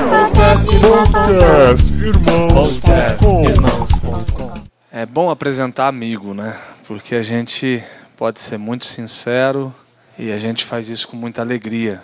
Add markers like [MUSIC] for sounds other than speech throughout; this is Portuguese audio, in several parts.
Podcast Irmãos.com É bom apresentar amigo, né? Porque a gente pode ser muito sincero e a gente faz isso com muita alegria.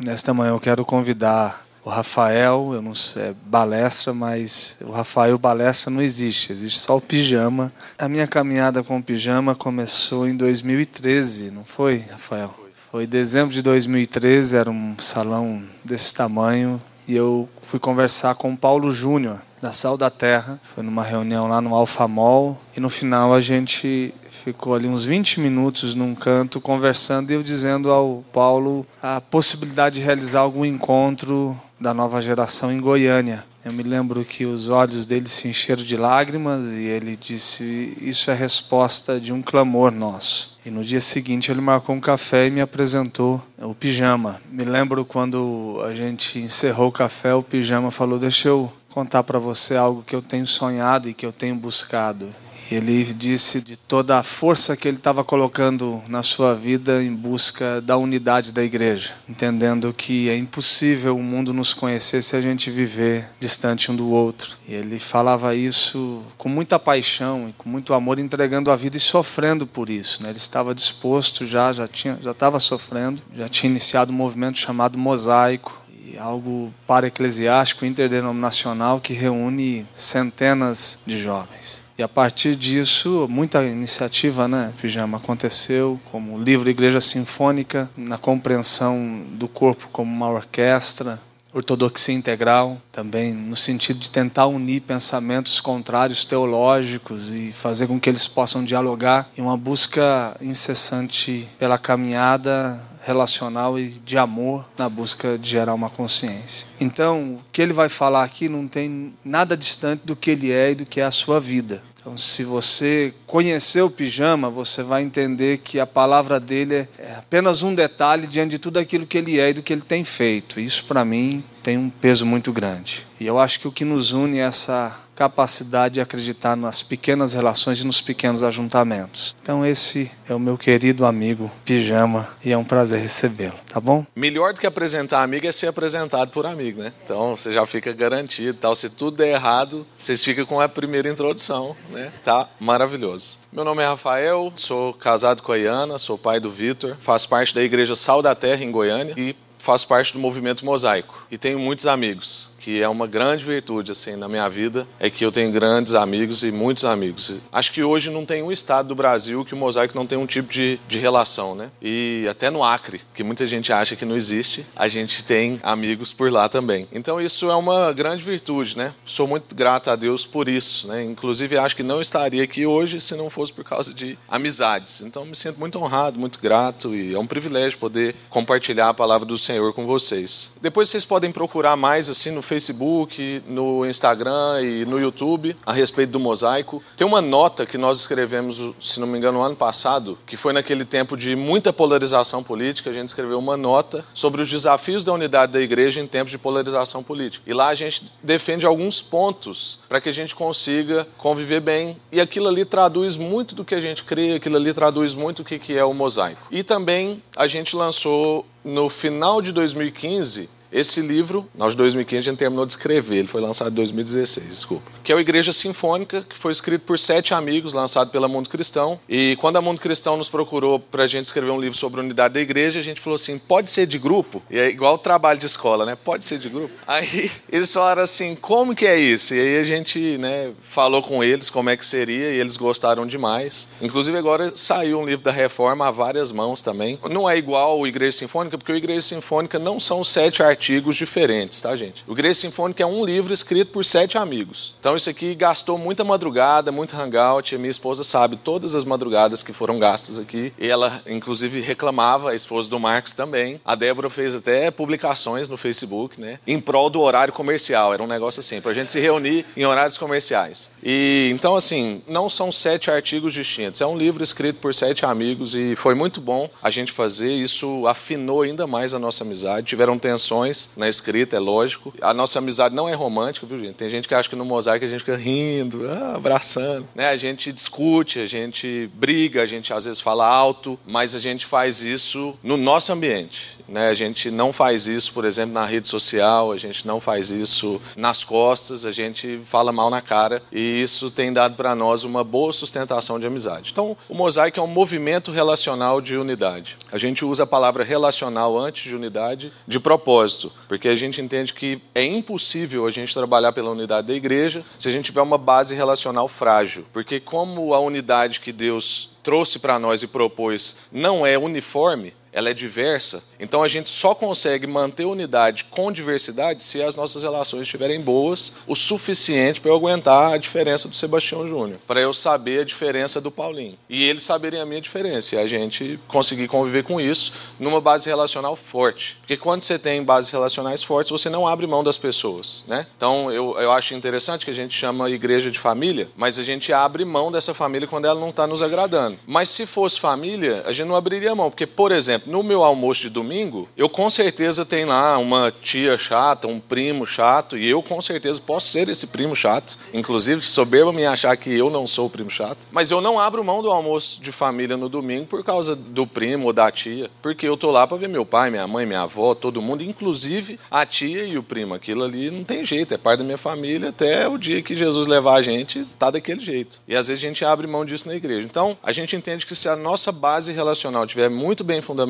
Nesta manhã eu quero convidar o Rafael, eu não sei, é balestra, mas o Rafael balestra não existe, existe só o pijama. A minha caminhada com o pijama começou em 2013, não foi, Rafael? Foi dezembro de 2013, era um salão desse tamanho, e eu fui conversar com o Paulo Júnior, da Sal da Terra. Foi numa reunião lá no Alfamol, e no final a gente ficou ali uns 20 minutos num canto conversando e eu dizendo ao Paulo a possibilidade de realizar algum encontro da nova geração em Goiânia. Eu me lembro que os olhos dele se encheram de lágrimas e ele disse: Isso é resposta de um clamor nosso. E no dia seguinte ele marcou um café e me apresentou o pijama. Me lembro quando a gente encerrou o café, o pijama falou: Deixa eu contar para você algo que eu tenho sonhado e que eu tenho buscado. Ele disse de toda a força que ele estava colocando na sua vida em busca da unidade da igreja, entendendo que é impossível o mundo nos conhecer se a gente viver distante um do outro. E ele falava isso com muita paixão e com muito amor, entregando a vida e sofrendo por isso. Né? Ele estava disposto já, já tinha, já estava sofrendo, já tinha iniciado um movimento chamado Mosaico algo para eclesiástico interdenominacional que reúne centenas de jovens. E a partir disso, muita iniciativa, né, Pijama, aconteceu, como o livro Igreja Sinfônica, na compreensão do corpo como uma orquestra, ortodoxia integral, também no sentido de tentar unir pensamentos contrários teológicos e fazer com que eles possam dialogar em uma busca incessante pela caminhada relacional e de amor na busca de gerar uma consciência. Então, o que ele vai falar aqui não tem nada distante do que ele é e do que é a sua vida. Então, se você conhecer o pijama, você vai entender que a palavra dele é apenas um detalhe diante de tudo aquilo que ele é e do que ele tem feito. Isso, para mim, tem um peso muito grande. E eu acho que o que nos une é essa capacidade de acreditar nas pequenas relações e nos pequenos ajuntamentos. Então esse é o meu querido amigo Pijama e é um prazer recebê-lo, tá bom? Melhor do que apresentar amigo é ser apresentado por amigo, né? Então você já fica garantido, tal. Se tudo der errado, vocês ficam com a primeira introdução, né? Tá maravilhoso. Meu nome é Rafael, sou casado com a Iana, sou pai do Vitor, faço parte da Igreja Sal da Terra em Goiânia e faço parte do movimento Mosaico e tenho muitos amigos que é uma grande virtude assim na minha vida, é que eu tenho grandes amigos e muitos amigos. Acho que hoje não tem um estado do Brasil que o mosaico não tem um tipo de, de relação, né? E até no Acre, que muita gente acha que não existe, a gente tem amigos por lá também. Então isso é uma grande virtude, né? Sou muito grato a Deus por isso, né? Inclusive acho que não estaria aqui hoje se não fosse por causa de amizades. Então me sinto muito honrado, muito grato e é um privilégio poder compartilhar a palavra do Senhor com vocês. Depois vocês podem procurar mais assim no Facebook Facebook, no Instagram e no YouTube a respeito do mosaico. Tem uma nota que nós escrevemos, se não me engano, no ano passado, que foi naquele tempo de muita polarização política. A gente escreveu uma nota sobre os desafios da unidade da igreja em tempos de polarização política. E lá a gente defende alguns pontos para que a gente consiga conviver bem. E aquilo ali traduz muito do que a gente crê, aquilo ali traduz muito o que é o mosaico. E também a gente lançou no final de 2015 esse livro, nós de 2015 a gente terminou de escrever, ele foi lançado em 2016, desculpa. Que é o Igreja Sinfônica, que foi escrito por sete amigos, lançado pela Mundo Cristão. E quando a Mundo Cristão nos procurou para a gente escrever um livro sobre a unidade da igreja, a gente falou assim: pode ser de grupo? E é igual o trabalho de escola, né? Pode ser de grupo? Aí [LAUGHS] eles falaram assim: como que é isso? E aí a gente né, falou com eles como é que seria, e eles gostaram demais. Inclusive agora saiu um livro da reforma a várias mãos também. Não é igual o Igreja Sinfônica, porque o Igreja Sinfônica não são sete artigos artigos diferentes, tá, gente? O Igreja Sinfônica é um livro escrito por sete amigos. Então, isso aqui gastou muita madrugada, muito hangout. Minha esposa sabe todas as madrugadas que foram gastas aqui. E ela, inclusive, reclamava, a esposa do Marcos também. A Débora fez até publicações no Facebook, né? Em prol do horário comercial. Era um negócio assim, para a gente se reunir em horários comerciais. E então, assim, não são sete artigos distintos. É um livro escrito por sete amigos e foi muito bom a gente fazer. Isso afinou ainda mais a nossa amizade. Tiveram tensões na escrita, é lógico. A nossa amizade não é romântica, viu, gente? Tem gente que acha que no mosaico a gente fica rindo, ah, abraçando. Né? A gente discute, a gente briga, a gente às vezes fala alto, mas a gente faz isso no nosso ambiente. Né? A gente não faz isso, por exemplo, na rede social, a gente não faz isso nas costas, a gente fala mal na cara e isso tem dado para nós uma boa sustentação de amizade. Então, o mosaico é um movimento relacional de unidade. A gente usa a palavra relacional antes de unidade de propósito, porque a gente entende que é impossível a gente trabalhar pela unidade da igreja se a gente tiver uma base relacional frágil, porque como a unidade que Deus trouxe para nós e propôs não é uniforme, ela é diversa, então a gente só consegue manter unidade com diversidade se as nossas relações estiverem boas o suficiente para eu aguentar a diferença do Sebastião Júnior, para eu saber a diferença do Paulinho. E eles saberem a minha diferença e a gente conseguir conviver com isso numa base relacional forte. Porque quando você tem bases relacionais fortes, você não abre mão das pessoas, né? Então eu, eu acho interessante que a gente chama igreja de família, mas a gente abre mão dessa família quando ela não está nos agradando. Mas se fosse família, a gente não abriria mão, porque, por exemplo, no meu almoço de domingo, eu com certeza tenho lá uma tia chata, um primo chato, e eu com certeza posso ser esse primo chato. Inclusive, soberba me achar que eu não sou o primo chato. Mas eu não abro mão do almoço de família no domingo por causa do primo ou da tia, porque eu tô lá para ver meu pai, minha mãe, minha avó, todo mundo, inclusive a tia e o primo. Aquilo ali não tem jeito, é parte da minha família até o dia que Jesus levar a gente, tá daquele jeito. E às vezes a gente abre mão disso na igreja. Então, a gente entende que se a nossa base relacional estiver muito bem fundamentada,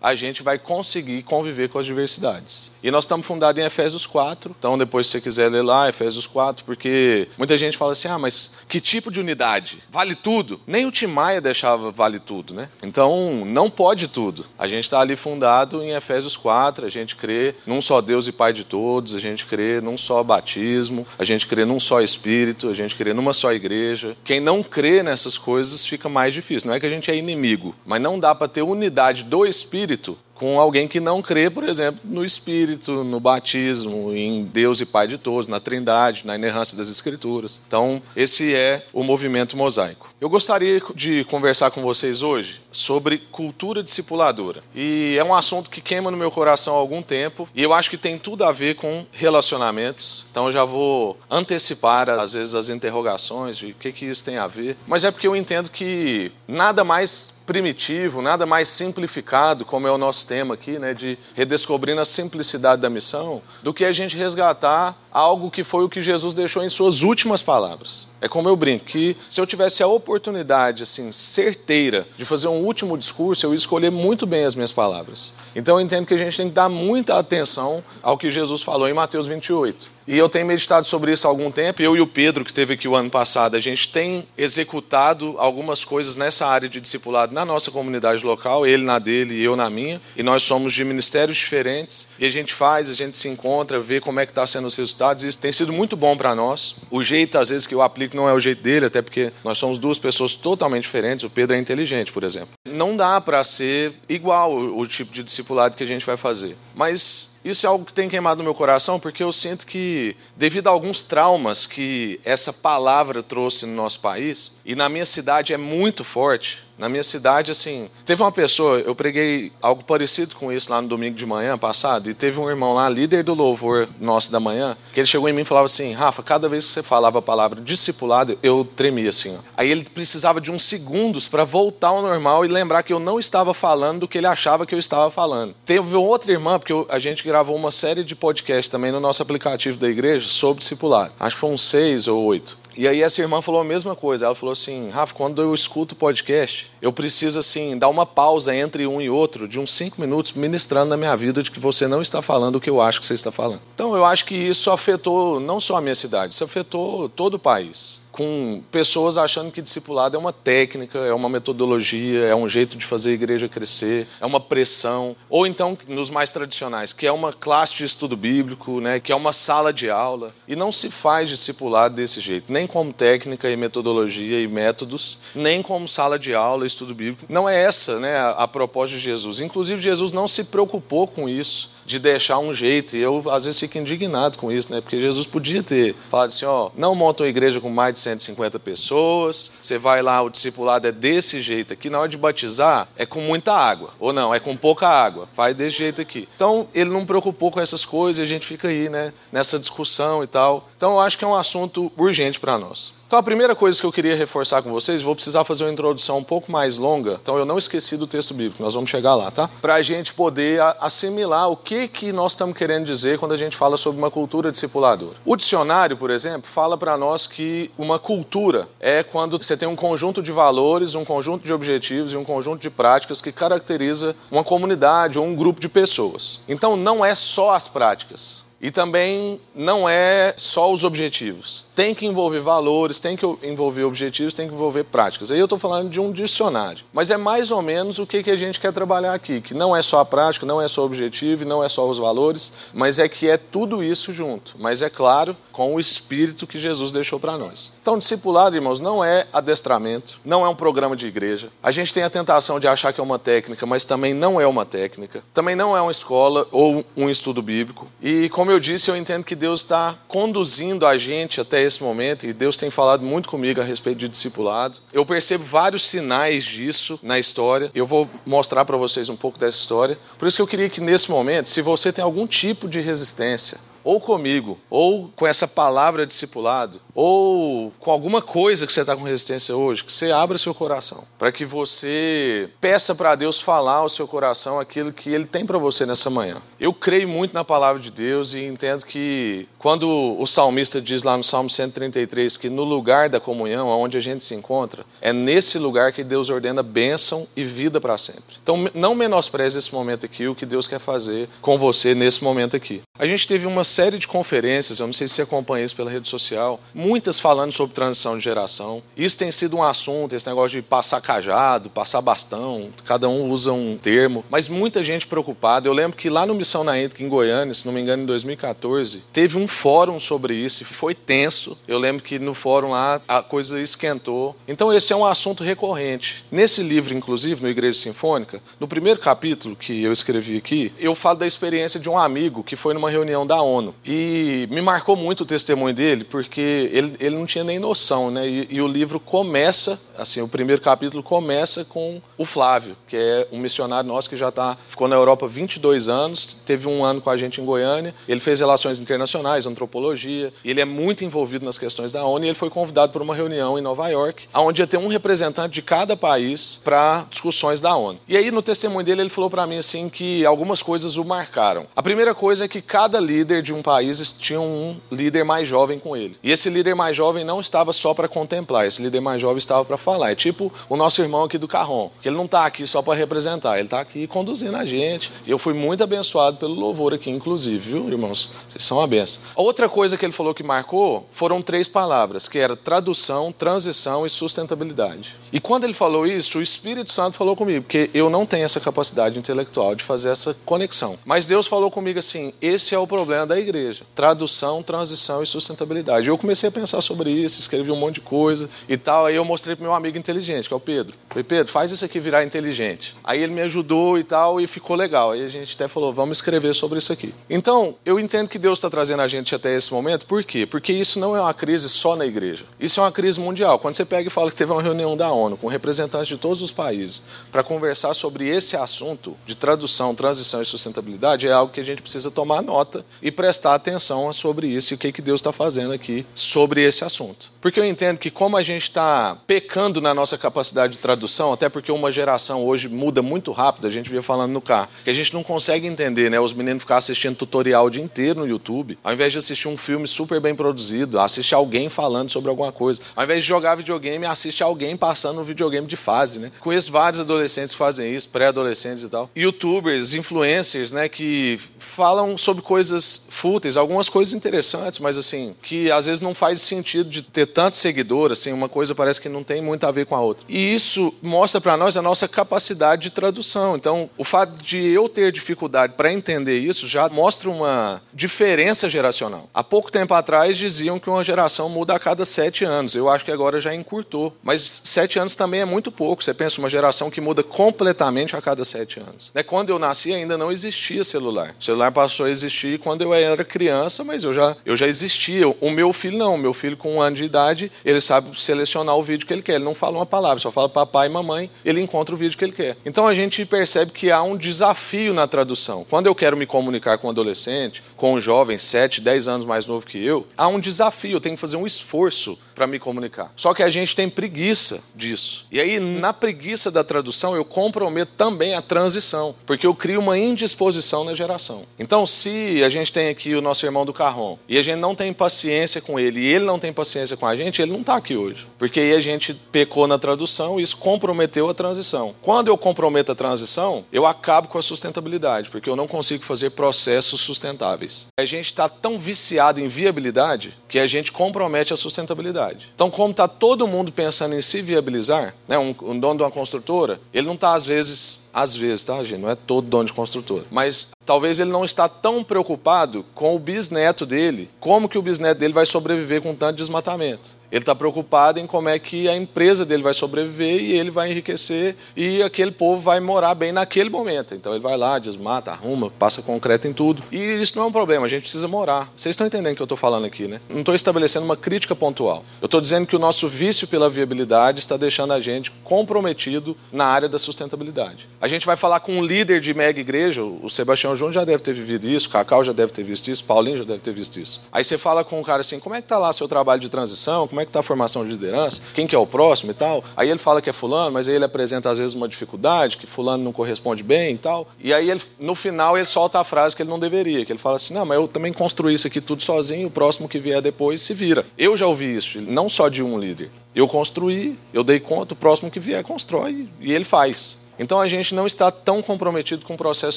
a gente vai conseguir conviver com as diversidades. E nós estamos fundados em Efésios 4, então depois se você quiser ler lá, Efésios 4, porque muita gente fala assim: ah, mas que tipo de unidade? Vale tudo? Nem o Timaya deixava vale tudo, né? Então não pode tudo. A gente está ali fundado em Efésios 4, a gente crê num só Deus e Pai de todos, a gente crê num só batismo, a gente crê num só Espírito, a gente crê numa só igreja. Quem não crê nessas coisas fica mais difícil. Não é que a gente é inimigo, mas não dá para ter unidade do Espírito com alguém que não crê, por exemplo, no Espírito, no batismo, em Deus e Pai de todos, na Trindade, na inerrância das Escrituras. Então, esse é o movimento mosaico. Eu gostaria de conversar com vocês hoje sobre cultura discipuladora. E é um assunto que queima no meu coração há algum tempo, e eu acho que tem tudo a ver com relacionamentos. Então, eu já vou antecipar, às vezes, as interrogações de o que, que isso tem a ver. Mas é porque eu entendo que nada mais primitivo, nada mais simplificado, como é o nosso tema aqui, né, de redescobrindo a simplicidade da missão, do que a gente resgatar algo que foi o que Jesus deixou em suas últimas palavras. É como eu brinco, que se eu tivesse a oportunidade, assim, certeira, de fazer um último discurso, eu ia escolher muito bem as minhas palavras. Então eu entendo que a gente tem que dar muita atenção ao que Jesus falou em Mateus 28. E eu tenho meditado sobre isso há algum tempo. Eu e o Pedro, que esteve aqui o ano passado, a gente tem executado algumas coisas nessa área de discipulado na nossa comunidade local, ele na dele e eu na minha. E nós somos de ministérios diferentes. E a gente faz, a gente se encontra, vê como é que está sendo os resultados. E isso tem sido muito bom para nós. O jeito, às vezes, que eu aplico não é o jeito dele, até porque nós somos duas pessoas totalmente diferentes. O Pedro é inteligente, por exemplo. Não dá para ser igual o, o tipo de discipulado que a gente vai fazer. Mas isso é algo que tem queimado no meu coração, porque eu sinto que, devido a alguns traumas que essa palavra trouxe no nosso país, e na minha cidade é muito forte, na minha cidade, assim, teve uma pessoa, eu preguei algo parecido com isso lá no domingo de manhã passado, e teve um irmão lá, líder do louvor nosso da manhã, que ele chegou em mim e falava assim: Rafa, cada vez que você falava a palavra discipulado, eu tremia assim. Aí ele precisava de uns segundos para voltar ao normal e lembrar que eu não estava falando do que ele achava que eu estava falando. Teve outra irmã, porque a gente gravou uma série de podcasts também no nosso aplicativo da igreja sobre discipulado. Acho que foram seis ou oito. E aí essa irmã falou a mesma coisa. Ela falou assim, Rafa, quando eu escuto podcast, eu preciso assim dar uma pausa entre um e outro de uns cinco minutos ministrando na minha vida de que você não está falando o que eu acho que você está falando. Então eu acho que isso afetou não só a minha cidade, isso afetou todo o país com pessoas achando que discipulado é uma técnica, é uma metodologia, é um jeito de fazer a igreja crescer, é uma pressão, ou então nos mais tradicionais, que é uma classe de estudo bíblico, né, que é uma sala de aula, e não se faz discipulado desse jeito, nem como técnica e metodologia e métodos, nem como sala de aula e estudo bíblico. Não é essa, né, a, a proposta de Jesus. Inclusive Jesus não se preocupou com isso de deixar um jeito. E eu, às vezes, fico indignado com isso, né? Porque Jesus podia ter falado assim: ó, não monta uma igreja com mais de 150 pessoas, você vai lá, o discipulado é desse jeito aqui. Na hora de batizar, é com muita água. Ou não, é com pouca água. Faz desse jeito aqui. Então, ele não preocupou com essas coisas e a gente fica aí, né? Nessa discussão e tal. Então, eu acho que é um assunto urgente para nós. Então a primeira coisa que eu queria reforçar com vocês, vou precisar fazer uma introdução um pouco mais longa, então eu não esqueci do texto bíblico, nós vamos chegar lá, tá? Para a gente poder assimilar o que, que nós estamos querendo dizer quando a gente fala sobre uma cultura discipuladora. O dicionário, por exemplo, fala para nós que uma cultura é quando você tem um conjunto de valores, um conjunto de objetivos e um conjunto de práticas que caracteriza uma comunidade ou um grupo de pessoas. Então não é só as práticas. E também não é só os objetivos tem que envolver valores, tem que envolver objetivos, tem que envolver práticas. Aí eu estou falando de um dicionário. Mas é mais ou menos o que, que a gente quer trabalhar aqui, que não é só a prática, não é só o objetivo, não é só os valores, mas é que é tudo isso junto. Mas é claro, com o espírito que Jesus deixou para nós. Então, discipulado, irmãos, não é adestramento, não é um programa de igreja. A gente tem a tentação de achar que é uma técnica, mas também não é uma técnica. Também não é uma escola ou um estudo bíblico. E, como eu disse, eu entendo que Deus está conduzindo a gente até esse momento, e Deus tem falado muito comigo a respeito de discipulado. Eu percebo vários sinais disso na história. Eu vou mostrar para vocês um pouco dessa história. Por isso que eu queria que nesse momento, se você tem algum tipo de resistência, ou comigo, ou com essa palavra discipulado, ou com alguma coisa que você está com resistência hoje, que você abra seu coração, para que você peça para Deus falar ao seu coração aquilo que Ele tem para você nessa manhã. Eu creio muito na palavra de Deus e entendo que quando o salmista diz lá no Salmo 133 que no lugar da comunhão, onde a gente se encontra, é nesse lugar que Deus ordena bênção e vida para sempre. Então não menospreze esse momento aqui, o que Deus quer fazer com você nesse momento aqui. A gente teve uma série de conferências, eu não sei se você acompanha isso pela rede social, muitas falando sobre transição de geração. Isso tem sido um assunto, esse negócio de passar cajado, passar bastão, cada um usa um termo, mas muita gente preocupada. Eu lembro que lá no Missão na Índica, em Goiânia, se não me engano, em 2014, teve um fórum sobre isso, foi tenso. Eu lembro que no fórum lá a coisa esquentou. Então esse é um assunto recorrente. Nesse livro, inclusive, no Igreja Sinfônica, no primeiro capítulo que eu escrevi aqui, eu falo da experiência de um amigo que foi numa reunião da ONU. E me marcou muito o testemunho dele, porque ele, ele não tinha nem noção, né? E, e, o livro começa, assim, o primeiro capítulo começa com o Flávio, que é um missionário nosso que já tá, ficou na Europa 22 anos, teve um ano com a gente em Goiânia, ele fez relações internacionais, antropologia, ele é muito envolvido nas questões da ONU e ele foi convidado para uma reunião em Nova York, onde ia ter um representante de cada país para discussões da ONU. E aí, no testemunho dele, ele falou para mim, assim, que algumas coisas o marcaram. A primeira coisa é que cada líder de um país tinha um líder mais jovem com ele. E esse líder mais jovem não estava só para contemplar, esse líder mais jovem estava para falar. É tipo o nosso irmão aqui do Carrom, que ele não está aqui só para representar, ele está aqui conduzindo a gente. Eu fui muito abençoado pelo louvor aqui, inclusive, viu, irmãos? Vocês são uma benção. Outra coisa que ele falou que marcou foram três palavras, que era tradução, transição e sustentabilidade. E quando ele falou isso, o Espírito Santo falou comigo, porque eu não tenho essa capacidade intelectual de fazer essa conexão. Mas Deus falou comigo assim: esse é o problema da igreja: tradução, transição e sustentabilidade. Eu comecei a pensar sobre isso, escrevi um monte de coisa e tal. Aí eu mostrei para meu amigo inteligente, que é o Pedro. Falei, Pedro, faz isso aqui virar inteligente. Aí ele me ajudou e tal, e ficou legal. Aí a gente até falou: vamos escrever sobre isso aqui. Então, eu entendo que Deus está trazendo a gente até esse momento, por quê? Porque isso não é uma crise só na igreja. Isso é uma crise mundial. Quando você pega e fala que teve uma reunião da ONU, ONU, com representantes de todos os países, para conversar sobre esse assunto de tradução, transição e sustentabilidade, é algo que a gente precisa tomar nota e prestar atenção sobre isso e o que, que Deus está fazendo aqui sobre esse assunto. Porque eu entendo que, como a gente está pecando na nossa capacidade de tradução, até porque uma geração hoje muda muito rápido, a gente via falando no carro, que a gente não consegue entender, né? Os meninos ficar assistindo tutorial o dia inteiro no YouTube, ao invés de assistir um filme super bem produzido, assistir alguém falando sobre alguma coisa. Ao invés de jogar videogame, assiste alguém passando no videogame de fase, né? Conheço vários adolescentes que fazem isso, pré-adolescentes e tal. Youtubers, influencers, né? Que falam sobre coisas fúteis, algumas coisas interessantes, mas assim, que às vezes não faz sentido de ter tanto seguidor, assim, uma coisa parece que não tem muito a ver com a outra. E isso mostra para nós a nossa capacidade de tradução. Então, o fato de eu ter dificuldade para entender isso já mostra uma diferença geracional. Há pouco tempo atrás diziam que uma geração muda a cada sete anos. Eu acho que agora já encurtou. Mas sete anos também é muito pouco. Você pensa uma geração que muda completamente a cada sete anos. Né? Quando eu nasci ainda não existia celular. O celular passou a existir quando eu era criança, mas eu já, eu já existia. O meu filho não. O meu filho, com um ano de idade, ele sabe selecionar o vídeo que ele quer. Ele não fala uma palavra, só fala papai e mamãe, ele encontra o vídeo que ele quer. Então a gente percebe que há um desafio na tradução. Quando eu quero me comunicar com um adolescente, com um jovem, 7, 10 anos mais novo que eu, há um desafio, eu tenho que fazer um esforço para me comunicar. Só que a gente tem preguiça disso. E aí, na preguiça da tradução, eu comprometo também a transição, porque eu crio uma indisposição na geração. Então, se a gente tem aqui o nosso irmão do Carrom e a gente não tem paciência com ele e ele não tem paciência com a gente, ele não está aqui hoje. Porque aí a gente pecou na tradução e isso comprometeu a transição. Quando eu comprometo a transição, eu acabo com a sustentabilidade, porque eu não consigo fazer processos sustentáveis. A gente está tão viciado em viabilidade que a gente compromete a sustentabilidade. Então, como está todo mundo pensando em se viabilizar, né, um, um dono de uma construtora, ele não está, às vezes, às vezes, tá, gente? Não é todo dono de construtora. Mas talvez ele não está tão preocupado com o bisneto dele, como que o bisneto dele vai sobreviver com tanto desmatamento. Ele está preocupado em como é que a empresa dele vai sobreviver e ele vai enriquecer e aquele povo vai morar bem naquele momento. Então ele vai lá, desmata, arruma, passa concreto em tudo. E isso não é um problema, a gente precisa morar. Vocês estão entendendo o que eu estou falando aqui, né? Não estou estabelecendo uma crítica pontual. Eu estou dizendo que o nosso vício pela viabilidade está deixando a gente comprometido na área da sustentabilidade. A gente vai falar com um líder de mega igreja, o Sebastião Júnior já deve ter vivido isso, o Cacau já deve ter visto isso, Paulinho já deve ter visto isso. Aí você fala com um cara assim, como é que está lá seu trabalho de transição? Como é que está a formação de liderança? Quem que é o próximo e tal? Aí ele fala que é fulano, mas aí ele apresenta às vezes uma dificuldade, que fulano não corresponde bem e tal. E aí ele, no final ele solta a frase que ele não deveria, que ele fala assim, não, mas eu também construí isso aqui tudo sozinho, o próximo que vier depois se vira. Eu já ouvi isso, não só de um líder. Eu construí, eu dei conta, o próximo que vier constrói e ele faz. Então a gente não está tão comprometido com processos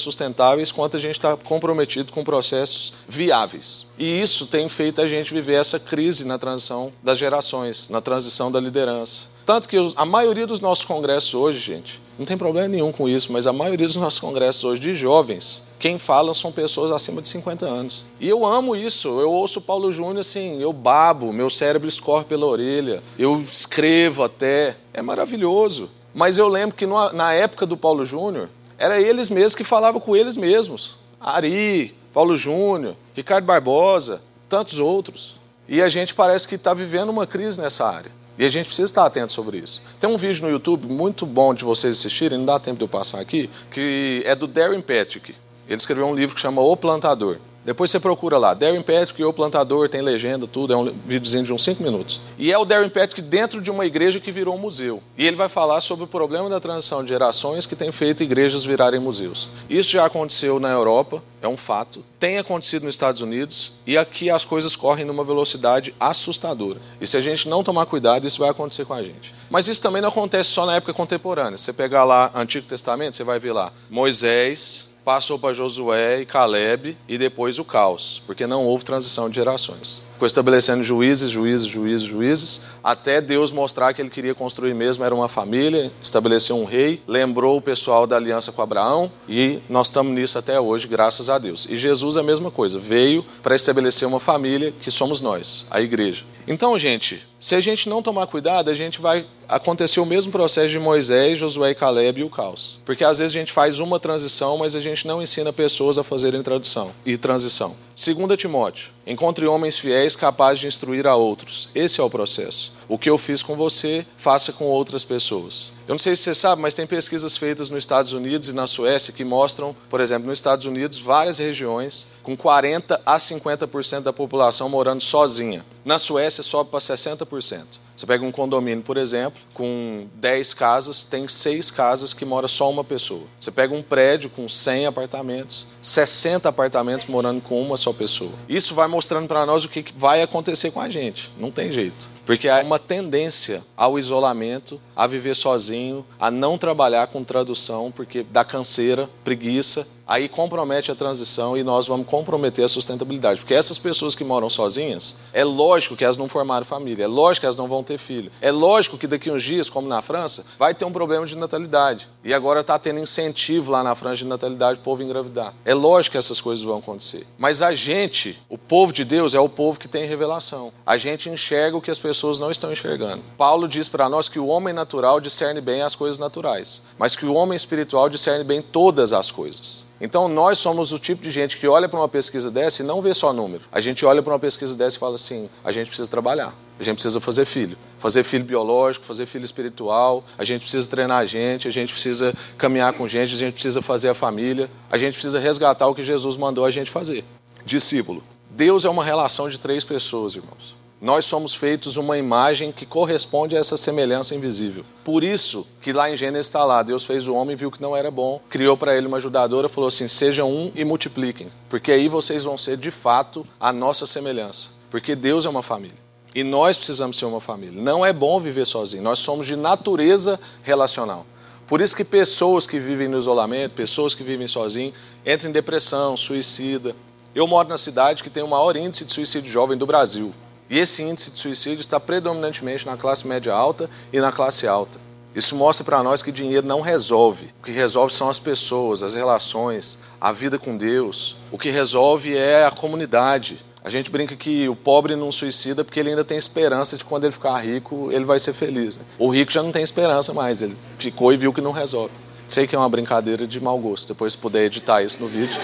sustentáveis quanto a gente está comprometido com processos viáveis. E isso tem feito a gente viver essa crise na transição das gerações, na transição da liderança. Tanto que a maioria dos nossos congressos hoje, gente, não tem problema nenhum com isso, mas a maioria dos nossos congressos hoje de jovens, quem fala são pessoas acima de 50 anos. E eu amo isso. Eu ouço o Paulo Júnior assim, eu babo, meu cérebro escorre pela orelha, eu escrevo até. É maravilhoso. Mas eu lembro que na época do Paulo Júnior, era eles mesmos que falavam com eles mesmos. Ari, Paulo Júnior, Ricardo Barbosa, tantos outros. E a gente parece que está vivendo uma crise nessa área. E a gente precisa estar atento sobre isso. Tem um vídeo no YouTube muito bom de vocês assistirem, não dá tempo de eu passar aqui, que é do Darren Patrick. Ele escreveu um livro que chama O Plantador. Depois você procura lá, Darren Patrick, o plantador, tem legenda, tudo, é um videozinho de uns 5 minutos. E é o Darren Patrick dentro de uma igreja que virou um museu. E ele vai falar sobre o problema da transição de gerações que tem feito igrejas virarem museus. Isso já aconteceu na Europa, é um fato. Tem acontecido nos Estados Unidos e aqui as coisas correm numa velocidade assustadora. E se a gente não tomar cuidado, isso vai acontecer com a gente. Mas isso também não acontece só na época contemporânea. Você pegar lá Antigo Testamento, você vai ver lá Moisés, passou para Josué e Caleb e depois o caos, porque não houve transição de gerações. Ficou estabelecendo juízes, juízes, juízes, juízes, até Deus mostrar que ele queria construir mesmo, era uma família, estabeleceu um rei, lembrou o pessoal da aliança com Abraão e nós estamos nisso até hoje, graças a Deus. E Jesus é a mesma coisa, veio para estabelecer uma família que somos nós, a igreja. Então, gente, se a gente não tomar cuidado, a gente vai acontecer o mesmo processo de Moisés, Josué e Caleb e o caos. Porque às vezes a gente faz uma transição, mas a gente não ensina pessoas a fazerem tradução e transição. Segunda Timóteo, encontre homens fiéis capazes de instruir a outros. Esse é o processo. O que eu fiz com você, faça com outras pessoas. Eu não sei se você sabe, mas tem pesquisas feitas nos Estados Unidos e na Suécia que mostram, por exemplo, nos Estados Unidos, várias regiões com 40 a 50% da população morando sozinha. Na Suécia sobe para 60%. Você pega um condomínio, por exemplo, com 10 casas, tem 6 casas que mora só uma pessoa. Você pega um prédio com 100 apartamentos, 60 apartamentos morando com uma só pessoa. Isso vai mostrando para nós o que vai acontecer com a gente. Não tem jeito. Porque há uma tendência ao isolamento, a viver sozinho, a não trabalhar com tradução, porque dá canseira, preguiça, aí compromete a transição e nós vamos comprometer a sustentabilidade. Porque essas pessoas que moram sozinhas, é lógico que elas não formaram família, é lógico que elas não vão ter filho, é lógico que daqui uns dias, como na França, vai ter um problema de natalidade. E agora está tendo incentivo lá na franja de natalidade o povo engravidar. É lógico que essas coisas vão acontecer. Mas a gente, o povo de Deus, é o povo que tem revelação. A gente enxerga o que as pessoas não estão enxergando. Paulo diz para nós que o homem natural discerne bem as coisas naturais, mas que o homem espiritual discerne bem todas as coisas. Então nós somos o tipo de gente que olha para uma pesquisa dessa e não vê só número. A gente olha para uma pesquisa dessa e fala assim: a gente precisa trabalhar, a gente precisa fazer filho, fazer filho biológico, fazer filho espiritual, a gente precisa treinar a gente, a gente precisa caminhar com gente, a gente precisa fazer a família, a gente precisa resgatar o que Jesus mandou a gente fazer. Discípulo. Deus é uma relação de três pessoas, irmãos nós somos feitos uma imagem que corresponde a essa semelhança invisível. Por isso que lá em Gênesis está lá, Deus fez o homem, viu que não era bom, criou para ele uma ajudadora, falou assim: sejam um e multipliquem, porque aí vocês vão ser de fato a nossa semelhança, porque Deus é uma família. E nós precisamos ser uma família. Não é bom viver sozinho. Nós somos de natureza relacional. Por isso que pessoas que vivem no isolamento, pessoas que vivem sozinhos, entram em depressão, suicida. Eu moro na cidade que tem o maior índice de suicídio jovem do Brasil. E esse índice de suicídio está predominantemente na classe média alta e na classe alta. Isso mostra para nós que dinheiro não resolve. O que resolve são as pessoas, as relações, a vida com Deus. O que resolve é a comunidade. A gente brinca que o pobre não suicida porque ele ainda tem esperança de quando ele ficar rico, ele vai ser feliz. Né? O rico já não tem esperança mais, ele ficou e viu que não resolve. Sei que é uma brincadeira de mau gosto, depois se puder editar isso no vídeo.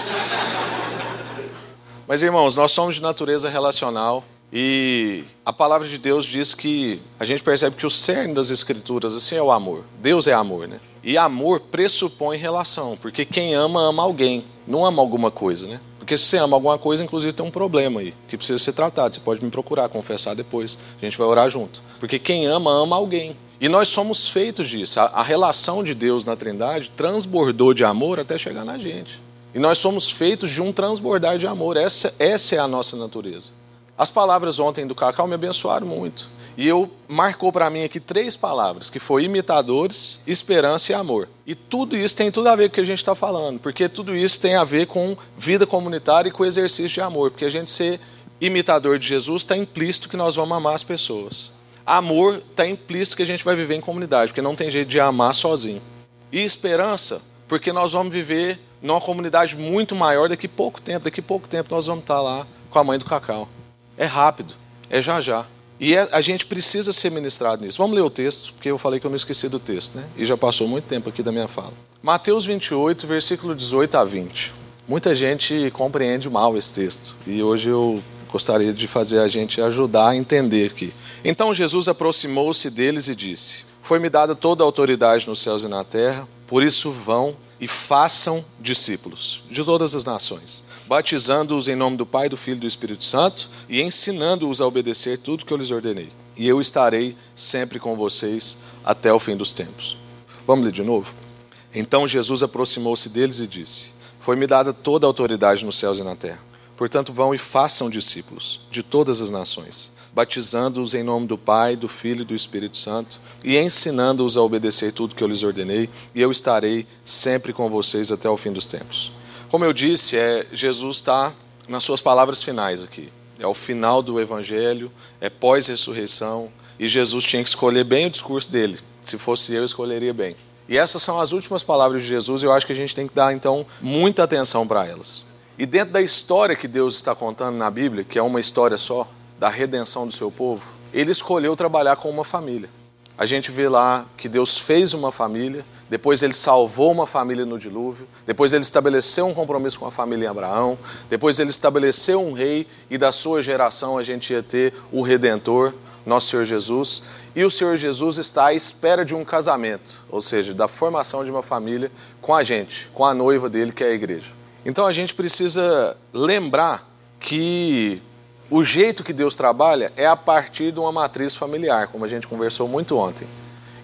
Mas irmãos, nós somos de natureza relacional. E a palavra de Deus diz que a gente percebe que o cerne das escrituras assim é o amor. Deus é amor, né? E amor pressupõe relação, porque quem ama ama alguém, não ama alguma coisa, né? Porque se você ama alguma coisa, inclusive tem um problema aí, que precisa ser tratado. Você pode me procurar, confessar depois. A gente vai orar junto. Porque quem ama, ama alguém. E nós somos feitos disso. A, relação de Deus na Trindade transbordou de amor até chegar na gente. E nós somos feitos de um transbordar de amor. Essa, essa é a nossa natureza. As palavras ontem do Cacau me abençoaram muito. E eu marcou para mim aqui três palavras, que foi imitadores, esperança e amor. E tudo isso tem tudo a ver com o que a gente está falando, porque tudo isso tem a ver com vida comunitária e com exercício de amor, porque a gente ser imitador de Jesus está implícito que nós vamos amar as pessoas. Amor está implícito que a gente vai viver em comunidade, porque não tem jeito de amar sozinho. E esperança, porque nós vamos viver numa comunidade muito maior daqui pouco tempo. Daqui pouco tempo nós vamos estar lá com a mãe do Cacau. É rápido, é já já. E é, a gente precisa ser ministrado nisso. Vamos ler o texto, porque eu falei que eu não esqueci do texto, né? E já passou muito tempo aqui da minha fala. Mateus 28, versículo 18 a 20. Muita gente compreende mal esse texto. E hoje eu gostaria de fazer a gente ajudar a entender aqui. Então Jesus aproximou-se deles e disse: Foi-me dada toda a autoridade nos céus e na terra, por isso vão e façam discípulos de todas as nações batizando-os em nome do Pai, do Filho e do Espírito Santo e ensinando-os a obedecer tudo que eu lhes ordenei. E eu estarei sempre com vocês até o fim dos tempos. Vamos ler de novo? Então Jesus aproximou-se deles e disse: Foi-me dada toda a autoridade nos céus e na terra. Portanto, vão e façam discípulos de todas as nações, batizando-os em nome do Pai, do Filho e do Espírito Santo, e ensinando-os a obedecer tudo que eu lhes ordenei, e eu estarei sempre com vocês até o fim dos tempos. Como eu disse, é, Jesus está nas suas palavras finais aqui. É o final do evangelho, é pós-ressurreição, e Jesus tinha que escolher bem o discurso dele. Se fosse eu, escolheria bem. E essas são as últimas palavras de Jesus, e eu acho que a gente tem que dar então muita atenção para elas. E dentro da história que Deus está contando na Bíblia, que é uma história só, da redenção do seu povo, ele escolheu trabalhar com uma família. A gente vê lá que Deus fez uma família, depois ele salvou uma família no dilúvio, depois ele estabeleceu um compromisso com a família em Abraão, depois ele estabeleceu um rei e da sua geração a gente ia ter o redentor, nosso Senhor Jesus, e o Senhor Jesus está à espera de um casamento, ou seja, da formação de uma família com a gente, com a noiva dele que é a igreja. Então a gente precisa lembrar que o jeito que Deus trabalha é a partir de uma matriz familiar, como a gente conversou muito ontem.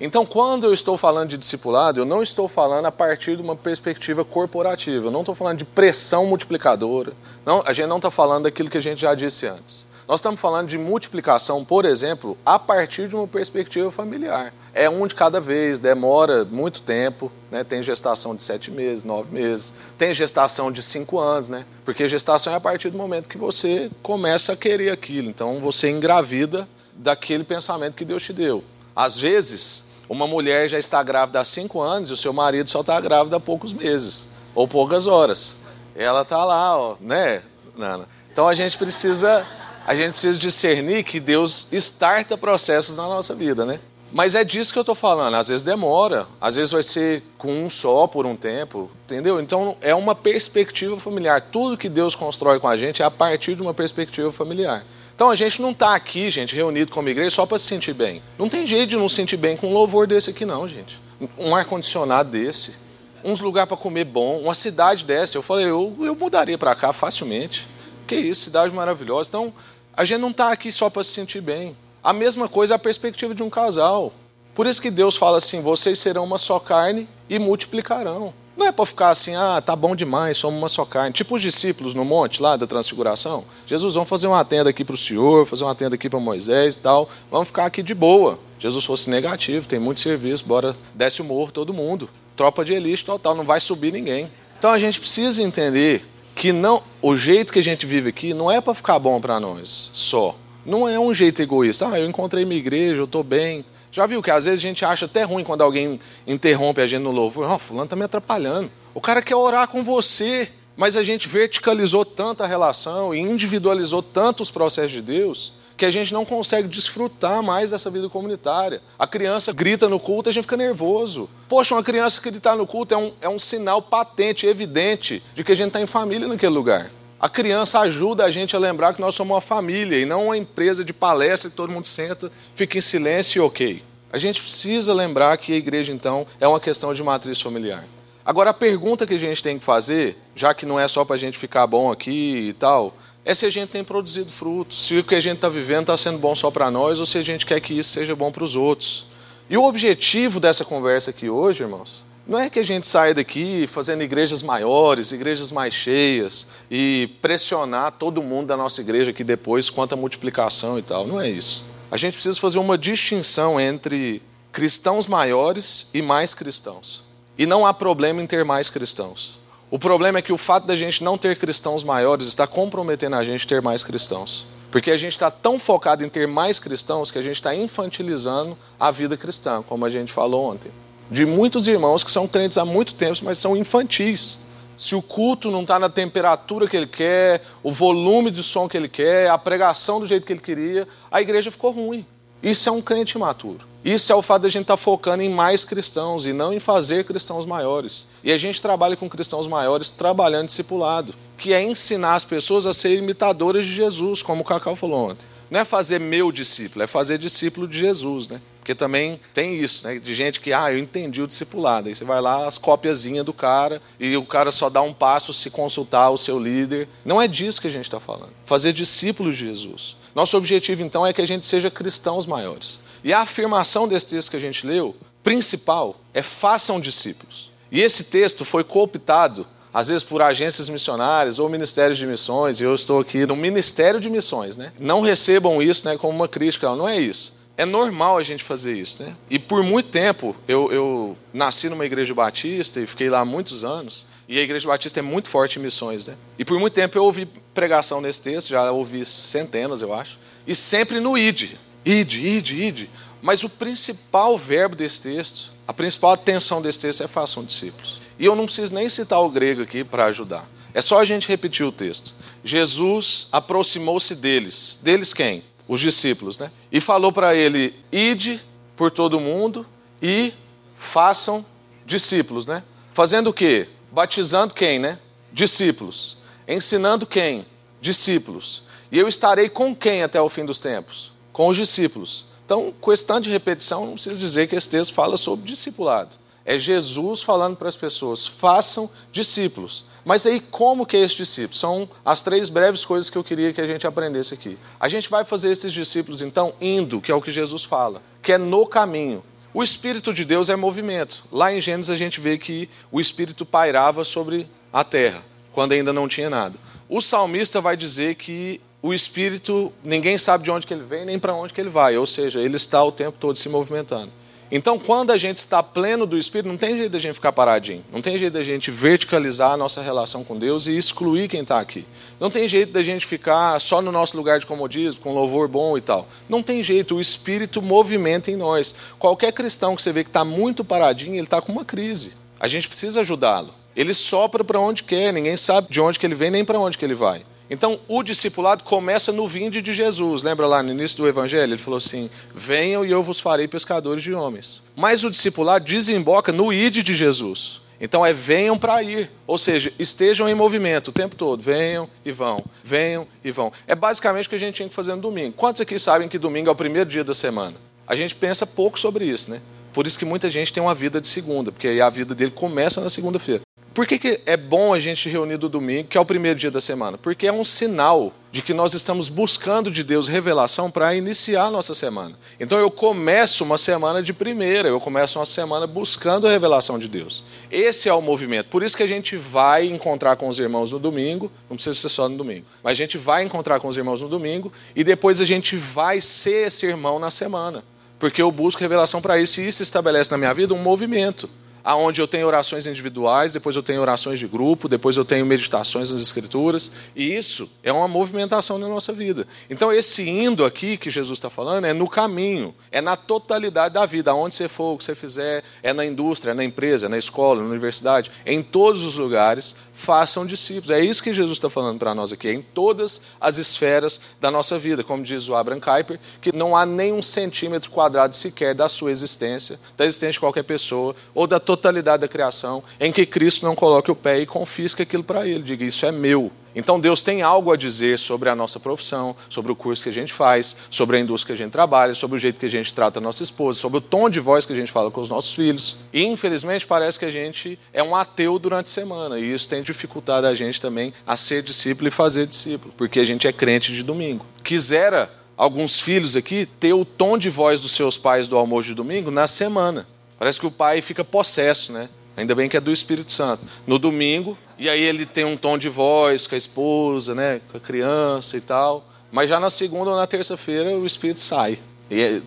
Então, quando eu estou falando de discipulado, eu não estou falando a partir de uma perspectiva corporativa, eu não estou falando de pressão multiplicadora, não, a gente não está falando daquilo que a gente já disse antes. Nós estamos falando de multiplicação, por exemplo, a partir de uma perspectiva familiar. É um de cada vez, demora muito tempo, né? tem gestação de sete meses, nove meses, tem gestação de cinco anos, né? porque gestação é a partir do momento que você começa a querer aquilo. Então, você engravida daquele pensamento que Deus te deu. Às vezes, uma mulher já está grávida há cinco anos e o seu marido só está grávida há poucos meses ou poucas horas. Ela está lá, ó, né, Nana? Então a gente precisa a gente precisa discernir que Deus starta processos na nossa vida, né? Mas é disso que eu estou falando. Às vezes demora, às vezes vai ser com um só por um tempo, entendeu? Então é uma perspectiva familiar. Tudo que Deus constrói com a gente é a partir de uma perspectiva familiar. Então a gente não está aqui, gente, reunido como igreja só para se sentir bem. Não tem jeito de não se sentir bem com um louvor desse aqui, não, gente. Um ar-condicionado desse, uns lugares para comer bom, uma cidade dessa. Eu falei, eu, eu mudaria para cá facilmente. Que isso, cidade maravilhosa. Então a gente não está aqui só para se sentir bem. A mesma coisa é a perspectiva de um casal. Por isso que Deus fala assim: vocês serão uma só carne e multiplicarão. Não é para ficar assim, ah, tá bom demais, somos uma só carne. Tipo os discípulos no monte lá da transfiguração. Jesus, vamos fazer uma tenda aqui para o Senhor, fazer uma tenda aqui para Moisés e tal. Vamos ficar aqui de boa. Jesus fosse negativo, tem muito serviço, bora, desce o morro todo mundo. Tropa de elite total, não vai subir ninguém. Então a gente precisa entender que não, o jeito que a gente vive aqui não é para ficar bom para nós só. Não é um jeito egoísta. Ah, eu encontrei minha igreja, eu estou bem. Já viu que às vezes a gente acha até ruim quando alguém interrompe a gente no louvor. Oh, fulano está me atrapalhando. O cara quer orar com você, mas a gente verticalizou tanto a relação e individualizou tanto os processos de Deus que a gente não consegue desfrutar mais dessa vida comunitária. A criança grita no culto e a gente fica nervoso. Poxa, uma criança gritar no culto é um, é um sinal patente, evidente, de que a gente está em família naquele lugar. A criança ajuda a gente a lembrar que nós somos uma família e não uma empresa de palestra que todo mundo senta, fica em silêncio e ok. A gente precisa lembrar que a igreja, então, é uma questão de matriz familiar. Agora, a pergunta que a gente tem que fazer, já que não é só para a gente ficar bom aqui e tal, é se a gente tem produzido frutos, se o que a gente está vivendo está sendo bom só para nós ou se a gente quer que isso seja bom para os outros. E o objetivo dessa conversa aqui hoje, irmãos, não é que a gente saia daqui fazendo igrejas maiores, igrejas mais cheias e pressionar todo mundo da nossa igreja aqui depois quanto à multiplicação e tal. Não é isso. A gente precisa fazer uma distinção entre cristãos maiores e mais cristãos. E não há problema em ter mais cristãos. O problema é que o fato da gente não ter cristãos maiores está comprometendo a gente ter mais cristãos. Porque a gente está tão focado em ter mais cristãos que a gente está infantilizando a vida cristã, como a gente falou ontem de muitos irmãos que são crentes há muito tempo, mas são infantis. Se o culto não está na temperatura que ele quer, o volume de som que ele quer, a pregação do jeito que ele queria, a igreja ficou ruim. Isso é um crente imaturo. Isso é o fato de a gente estar tá focando em mais cristãos e não em fazer cristãos maiores. E a gente trabalha com cristãos maiores trabalhando discipulado, que é ensinar as pessoas a serem imitadoras de Jesus, como o Cacau falou ontem. Não é fazer meu discípulo, é fazer discípulo de Jesus, né? Porque também tem isso, né? De gente que, ah, eu entendi o discipulado. Aí você vai lá, as copiazinhas do cara, e o cara só dá um passo se consultar o seu líder. Não é disso que a gente está falando. Fazer discípulos de Jesus. Nosso objetivo, então, é que a gente seja cristãos maiores. E a afirmação desse texto que a gente leu, principal, é façam discípulos. E esse texto foi cooptado às vezes por agências missionárias ou ministérios de missões, e eu estou aqui no Ministério de Missões, né? Não recebam isso né, como uma crítica, não é isso é normal a gente fazer isso, né? E por muito tempo, eu, eu nasci numa igreja batista e fiquei lá muitos anos. E a igreja batista é muito forte em missões, né? E por muito tempo eu ouvi pregação nesse texto, já ouvi centenas, eu acho. E sempre no id. Id, id, id. Mas o principal verbo desse texto, a principal atenção desse texto é façam discípulos. E eu não preciso nem citar o grego aqui para ajudar. É só a gente repetir o texto. Jesus aproximou-se deles. Deles quem? os discípulos, né? E falou para ele: ide por todo mundo e façam discípulos, né? Fazendo o quê? Batizando quem, né? Discípulos. Ensinando quem? Discípulos. E eu estarei com quem até o fim dos tempos? Com os discípulos. Então, tanto de repetição, não preciso dizer que esse texto fala sobre discipulado. É Jesus falando para as pessoas: façam discípulos. Mas aí, como que é esse discípulo? São as três breves coisas que eu queria que a gente aprendesse aqui. A gente vai fazer esses discípulos, então, indo, que é o que Jesus fala, que é no caminho. O Espírito de Deus é movimento. Lá em Gênesis a gente vê que o Espírito pairava sobre a terra, quando ainda não tinha nada. O salmista vai dizer que o Espírito, ninguém sabe de onde que ele vem nem para onde que ele vai, ou seja, ele está o tempo todo se movimentando. Então, quando a gente está pleno do Espírito, não tem jeito da gente ficar paradinho. Não tem jeito da gente verticalizar a nossa relação com Deus e excluir quem está aqui. Não tem jeito da gente ficar só no nosso lugar de comodismo, com louvor bom e tal. Não tem jeito, o Espírito movimenta em nós. Qualquer cristão que você vê que está muito paradinho, ele está com uma crise. A gente precisa ajudá-lo. Ele sopra para onde quer, ninguém sabe de onde que ele vem nem para onde que ele vai. Então, o discipulado começa no vinde de Jesus. Lembra lá no início do Evangelho? Ele falou assim: Venham e eu vos farei pescadores de homens. Mas o discipulado desemboca no ide de Jesus. Então é venham para ir, ou seja, estejam em movimento o tempo todo, venham e vão, venham e vão. É basicamente o que a gente tinha que fazer no domingo. Quantos aqui sabem que domingo é o primeiro dia da semana? A gente pensa pouco sobre isso, né? Por isso que muita gente tem uma vida de segunda, porque aí a vida dele começa na segunda-feira. Por que, que é bom a gente reunir do domingo, que é o primeiro dia da semana? Porque é um sinal de que nós estamos buscando de Deus revelação para iniciar a nossa semana. Então eu começo uma semana de primeira, eu começo uma semana buscando a revelação de Deus. Esse é o movimento. Por isso que a gente vai encontrar com os irmãos no domingo, não precisa ser só no domingo, mas a gente vai encontrar com os irmãos no domingo e depois a gente vai ser esse irmão na semana. Porque eu busco revelação para isso e isso estabelece na minha vida um movimento aonde eu tenho orações individuais, depois eu tenho orações de grupo, depois eu tenho meditações nas escrituras, e isso é uma movimentação na nossa vida. Então esse indo aqui que Jesus está falando é no caminho, é na totalidade da vida, aonde você for, o que você fizer, é na indústria, é na empresa, é na escola, na universidade, em todos os lugares, façam discípulos. É isso que Jesus está falando para nós aqui, em todas as esferas da nossa vida. Como diz o Abraham Kuyper, que não há nem um centímetro quadrado sequer da sua existência, da existência de qualquer pessoa, ou da totalidade da criação, em que Cristo não coloque o pé e confisque aquilo para ele. Diga, isso é meu. Então Deus tem algo a dizer sobre a nossa profissão, sobre o curso que a gente faz, sobre a indústria que a gente trabalha, sobre o jeito que a gente trata a nossa esposa, sobre o tom de voz que a gente fala com os nossos filhos. E infelizmente parece que a gente é um ateu durante a semana e isso tem dificultado a gente também a ser discípulo e fazer discípulo, porque a gente é crente de domingo. Quisera alguns filhos aqui ter o tom de voz dos seus pais do almoço de domingo na semana. Parece que o pai fica possesso, né? Ainda bem que é do Espírito Santo. No domingo, e aí ele tem um tom de voz com a esposa, né, com a criança e tal. Mas já na segunda ou na terça-feira o Espírito sai. E é,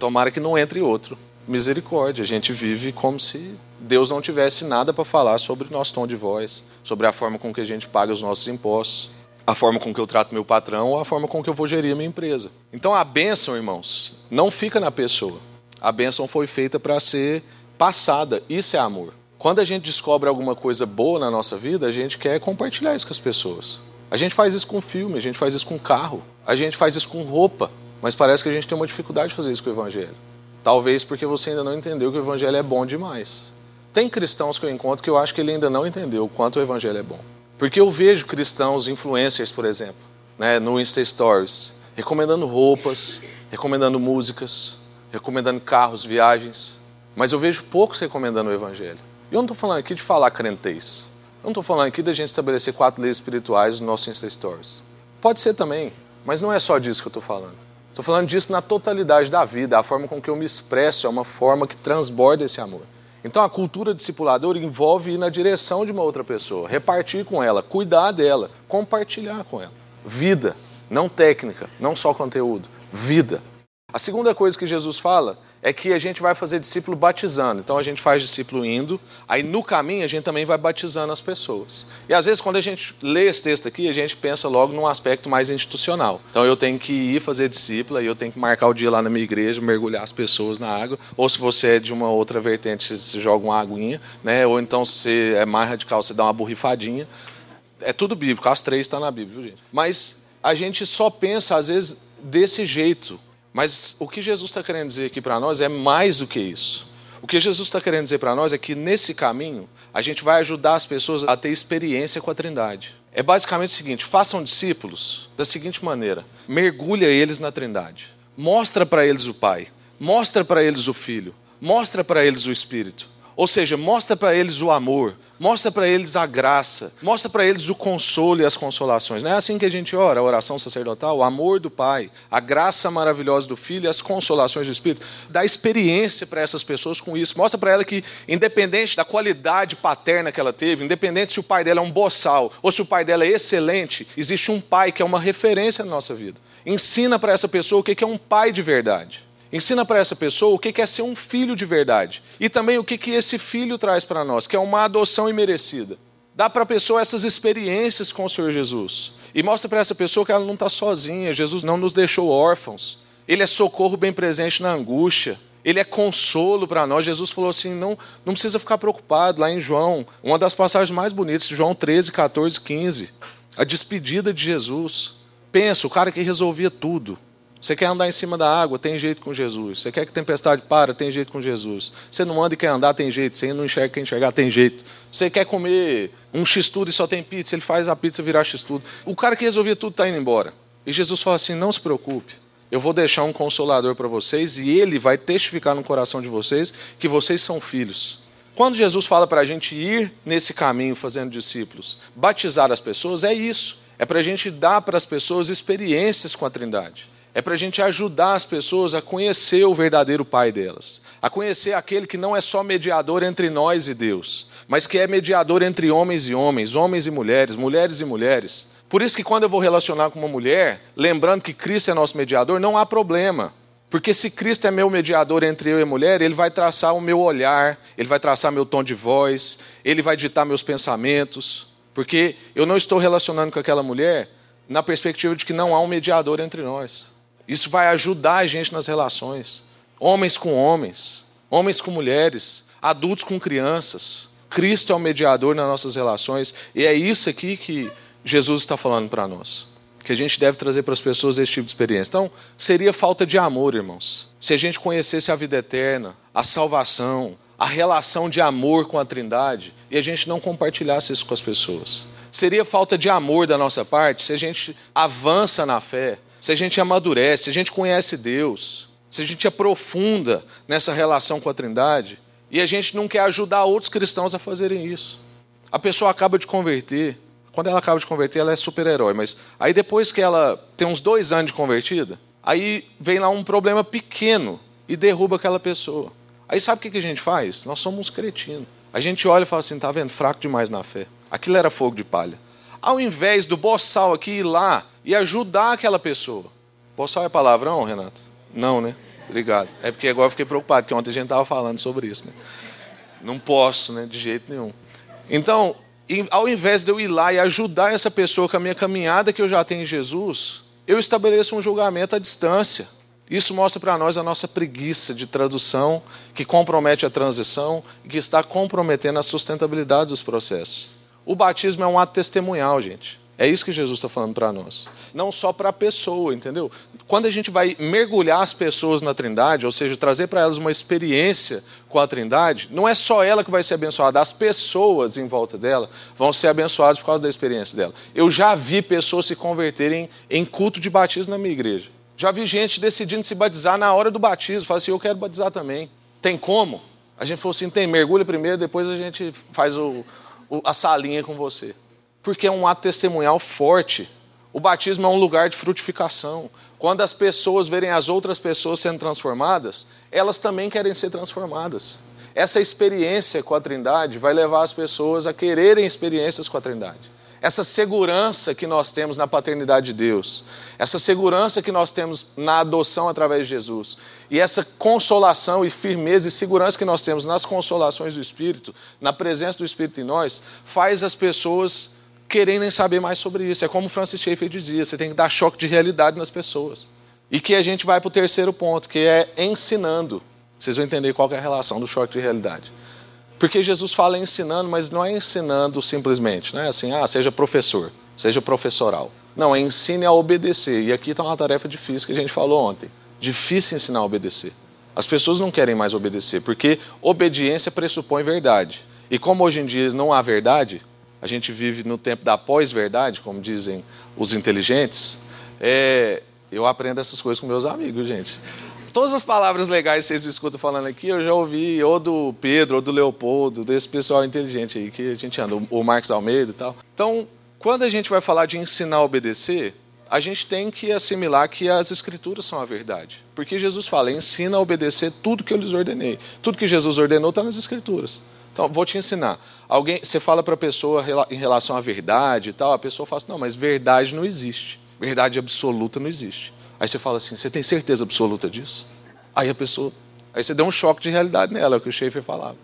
tomara que não entre outro. Misericórdia, a gente vive como se Deus não tivesse nada para falar sobre nosso tom de voz, sobre a forma com que a gente paga os nossos impostos, a forma com que eu trato meu patrão ou a forma com que eu vou gerir a minha empresa. Então a bênção, irmãos, não fica na pessoa. A bênção foi feita para ser passada. Isso é amor. Quando a gente descobre alguma coisa boa na nossa vida, a gente quer compartilhar isso com as pessoas. A gente faz isso com filme, a gente faz isso com carro, a gente faz isso com roupa, mas parece que a gente tem uma dificuldade de fazer isso com o Evangelho. Talvez porque você ainda não entendeu que o Evangelho é bom demais. Tem cristãos que eu encontro que eu acho que ele ainda não entendeu o quanto o Evangelho é bom. Porque eu vejo cristãos influencers, por exemplo, né, no Insta Stories, recomendando roupas, recomendando músicas, recomendando carros, viagens, mas eu vejo poucos recomendando o Evangelho. Eu não estou falando aqui de falar crentez. Eu não estou falando aqui da gente estabelecer quatro leis espirituais no nosso Insta Stories. Pode ser também, mas não é só disso que eu estou falando. Estou falando disso na totalidade da vida. A forma com que eu me expresso é uma forma que transborda esse amor. Então a cultura discipuladora envolve ir na direção de uma outra pessoa, repartir com ela, cuidar dela, compartilhar com ela. Vida, não técnica, não só conteúdo. Vida. A segunda coisa que Jesus fala é que a gente vai fazer discípulo batizando. Então a gente faz discípulo indo, aí no caminho a gente também vai batizando as pessoas. E às vezes quando a gente lê esse texto aqui, a gente pensa logo num aspecto mais institucional. Então eu tenho que ir fazer discípulo, aí eu tenho que marcar o dia lá na minha igreja, mergulhar as pessoas na água. Ou se você é de uma outra vertente, você joga uma aguinha, né? Ou então se é mais radical, você dá uma borrifadinha. É tudo bíblico, as três estão na Bíblia, viu, gente? Mas a gente só pensa às vezes desse jeito mas o que Jesus está querendo dizer aqui para nós é mais do que isso. O que Jesus está querendo dizer para nós é que nesse caminho a gente vai ajudar as pessoas a ter experiência com a Trindade. É basicamente o seguinte: façam discípulos da seguinte maneira: mergulha eles na Trindade, mostra para eles o Pai, mostra para eles o Filho, mostra para eles o Espírito. Ou seja, mostra para eles o amor, mostra para eles a graça, mostra para eles o consolo e as consolações. Não é assim que a gente ora, a oração sacerdotal, o amor do Pai, a graça maravilhosa do Filho e as consolações do Espírito. Dá experiência para essas pessoas com isso. Mostra para ela que, independente da qualidade paterna que ela teve, independente se o pai dela é um boçal ou se o pai dela é excelente, existe um pai que é uma referência na nossa vida. Ensina para essa pessoa o que é um pai de verdade. Ensina para essa pessoa o que é ser um filho de verdade. E também o que esse filho traz para nós, que é uma adoção imerecida. Dá para a pessoa essas experiências com o Senhor Jesus. E mostra para essa pessoa que ela não está sozinha. Jesus não nos deixou órfãos. Ele é socorro bem presente na angústia. Ele é consolo para nós. Jesus falou assim: não, não precisa ficar preocupado. Lá em João, uma das passagens mais bonitas, João 13, 14, 15. A despedida de Jesus. Pensa, o cara que resolvia tudo. Você quer andar em cima da água, tem jeito com Jesus. Você quer que tempestade para, tem jeito com Jesus. Você não anda e quer andar, tem jeito. Você não enxerga quer enxergar, tem jeito. Você quer comer um x-tudo e só tem pizza, ele faz a pizza virar x-tudo. O cara que resolvia tudo está indo embora. E Jesus fala assim: não se preocupe. Eu vou deixar um consolador para vocês e ele vai testificar no coração de vocês que vocês são filhos. Quando Jesus fala para a gente ir nesse caminho fazendo discípulos, batizar as pessoas, é isso. É para a gente dar para as pessoas experiências com a Trindade. É para a gente ajudar as pessoas a conhecer o verdadeiro Pai delas. A conhecer aquele que não é só mediador entre nós e Deus, mas que é mediador entre homens e homens, homens e mulheres, mulheres e mulheres. Por isso que quando eu vou relacionar com uma mulher, lembrando que Cristo é nosso mediador, não há problema. Porque se Cristo é meu mediador entre eu e a mulher, ele vai traçar o meu olhar, ele vai traçar meu tom de voz, ele vai ditar meus pensamentos. Porque eu não estou relacionando com aquela mulher na perspectiva de que não há um mediador entre nós. Isso vai ajudar a gente nas relações. Homens com homens, homens com mulheres, adultos com crianças. Cristo é o mediador nas nossas relações. E é isso aqui que Jesus está falando para nós. Que a gente deve trazer para as pessoas esse tipo de experiência. Então, seria falta de amor, irmãos. Se a gente conhecesse a vida eterna, a salvação, a relação de amor com a Trindade, e a gente não compartilhasse isso com as pessoas. Seria falta de amor da nossa parte se a gente avança na fé, se a gente amadurece, se a gente conhece Deus, se a gente aprofunda nessa relação com a Trindade, e a gente não quer ajudar outros cristãos a fazerem isso. A pessoa acaba de converter, quando ela acaba de converter, ela é super-herói. Mas aí depois que ela tem uns dois anos de convertida, aí vem lá um problema pequeno e derruba aquela pessoa. Aí sabe o que a gente faz? Nós somos cretinos. A gente olha e fala assim, tá vendo? Fraco demais na fé. Aquilo era fogo de palha. Ao invés do boçal aqui ir lá e ajudar aquela pessoa. Boçal é palavrão, Renato? Não, né? Obrigado. É porque agora eu fiquei preocupado, porque ontem a gente estava falando sobre isso. Né? Não posso, né? De jeito nenhum. Então, ao invés de eu ir lá e ajudar essa pessoa com a minha caminhada que eu já tenho em Jesus, eu estabeleço um julgamento à distância. Isso mostra para nós a nossa preguiça de tradução, que compromete a transição e que está comprometendo a sustentabilidade dos processos. O batismo é um ato testemunhal, gente. É isso que Jesus está falando para nós. Não só para a pessoa, entendeu? Quando a gente vai mergulhar as pessoas na Trindade, ou seja, trazer para elas uma experiência com a Trindade, não é só ela que vai ser abençoada, as pessoas em volta dela vão ser abençoadas por causa da experiência dela. Eu já vi pessoas se converterem em culto de batismo na minha igreja. Já vi gente decidindo se batizar na hora do batismo. Fala assim, eu quero batizar também. Tem como? A gente falou assim, tem, mergulha primeiro, depois a gente faz o, a salinha com você porque é um ato testemunhal forte. O batismo é um lugar de frutificação. Quando as pessoas verem as outras pessoas sendo transformadas, elas também querem ser transformadas. Essa experiência com a Trindade vai levar as pessoas a quererem experiências com a Trindade essa segurança que nós temos na paternidade de Deus, essa segurança que nós temos na adoção através de Jesus, e essa consolação e firmeza e segurança que nós temos nas consolações do Espírito, na presença do Espírito em nós, faz as pessoas quererem saber mais sobre isso. É como Francis Schaeffer dizia: você tem que dar choque de realidade nas pessoas. E que a gente vai para o terceiro ponto, que é ensinando. Vocês vão entender qual é a relação do choque de realidade. Porque Jesus fala ensinando, mas não é ensinando simplesmente, não é assim, ah, seja professor, seja professoral. Não, é ensine a obedecer. E aqui está uma tarefa difícil que a gente falou ontem. Difícil ensinar a obedecer. As pessoas não querem mais obedecer, porque obediência pressupõe verdade. E como hoje em dia não há verdade, a gente vive no tempo da pós-verdade, como dizem os inteligentes, é, eu aprendo essas coisas com meus amigos, gente. Todas as palavras legais que vocês me escutam falando aqui, eu já ouvi ou do Pedro, ou do Leopoldo, desse pessoal inteligente aí que a gente anda, o Marcos Almeida e tal. Então, quando a gente vai falar de ensinar a obedecer, a gente tem que assimilar que as escrituras são a verdade. Porque Jesus fala, ensina a obedecer tudo que eu lhes ordenei. Tudo que Jesus ordenou está nas escrituras. Então, vou te ensinar. Alguém, você fala para a pessoa em relação à verdade e tal, a pessoa fala assim, não, mas verdade não existe. Verdade absoluta não existe. Aí você fala assim, você tem certeza absoluta disso? Aí a pessoa. Aí você deu um choque de realidade nela, é o que o Schaefer falava.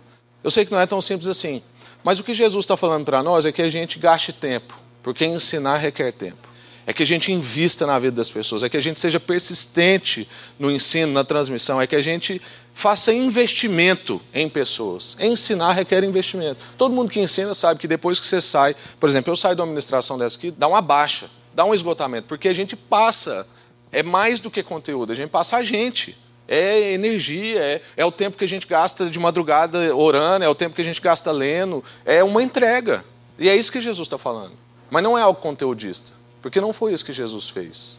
Eu sei que não é tão simples assim. Mas o que Jesus está falando para nós é que a gente gaste tempo, porque ensinar requer tempo. É que a gente invista na vida das pessoas, é que a gente seja persistente no ensino, na transmissão, é que a gente faça investimento em pessoas. Ensinar requer investimento. Todo mundo que ensina sabe que depois que você sai, por exemplo, eu saio da administração dessa aqui, dá uma baixa, dá um esgotamento, porque a gente passa, é mais do que conteúdo, a gente passa a gente. É energia, é, é o tempo que a gente gasta de madrugada orando, é o tempo que a gente gasta lendo, é uma entrega. E é isso que Jesus está falando. Mas não é algo conteudista, porque não foi isso que Jesus fez.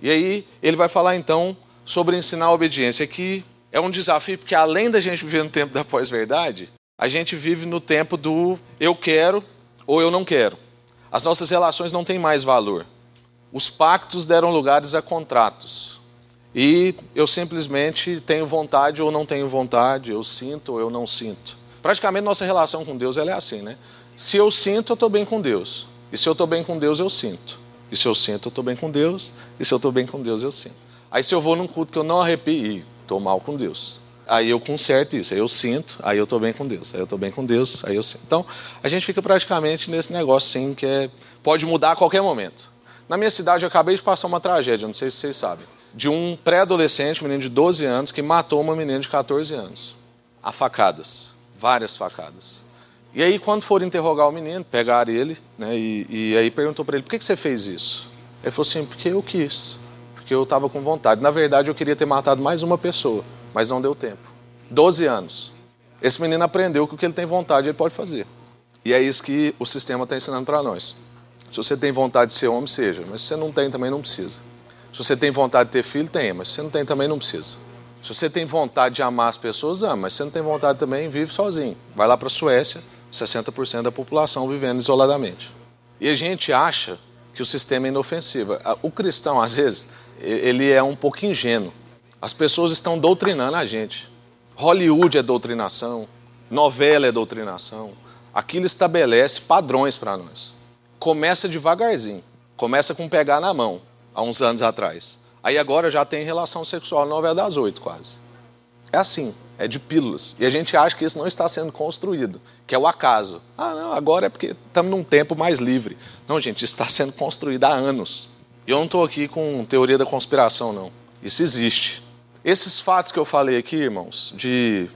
E aí ele vai falar então sobre ensinar a obediência, que é um desafio, porque além da gente viver no tempo da pós-verdade, a gente vive no tempo do eu quero ou eu não quero. As nossas relações não têm mais valor. Os pactos deram lugares a contratos. E eu simplesmente tenho vontade ou não tenho vontade, eu sinto ou eu não sinto. Praticamente nossa relação com Deus é assim, né? Se eu sinto, eu estou bem com Deus. E se eu estou bem com Deus, eu sinto. E se eu sinto, eu estou bem com Deus. E se eu estou bem com Deus, eu sinto. Aí se eu vou num culto que eu não arrepio, estou mal com Deus. Aí eu conserto isso, aí eu sinto, aí eu estou bem com Deus. Aí eu estou bem com Deus, aí eu sinto. Então, a gente fica praticamente nesse negócio assim, que é, pode mudar a qualquer momento. Na minha cidade, eu acabei de passar uma tragédia, não sei se vocês sabem de um pré-adolescente, um menino de 12 anos, que matou uma menina de 14 anos. A facadas, várias facadas. E aí, quando foram interrogar o menino, pegaram ele, né, e, e aí perguntou para ele: por que, que você fez isso? Ele falou assim: porque eu quis, porque eu estava com vontade. Na verdade, eu queria ter matado mais uma pessoa, mas não deu tempo. 12 anos. Esse menino aprendeu que o que ele tem vontade, ele pode fazer. E é isso que o sistema está ensinando para nós. Se você tem vontade de ser homem, seja, mas se você não tem, também não precisa. Se você tem vontade de ter filho, tenha, mas se você não tem também, não precisa. Se você tem vontade de amar as pessoas, ama, mas se você não tem vontade também, vive sozinho. Vai lá para a Suécia, 60% da população vivendo isoladamente. E a gente acha que o sistema é inofensivo. O cristão, às vezes, ele é um pouco ingênuo. As pessoas estão doutrinando a gente. Hollywood é doutrinação, novela é doutrinação. Aquilo estabelece padrões para nós. Começa devagarzinho, começa com pegar na mão há uns anos atrás. Aí agora já tem relação sexual na novela das oito, quase. É assim, é de pílulas. E a gente acha que isso não está sendo construído, que é o acaso. Ah, não, agora é porque estamos num tempo mais livre. Não, gente, isso está sendo construído há anos. E eu não estou aqui com teoria da conspiração, não. Isso existe. Esses fatos que eu falei aqui, irmãos, de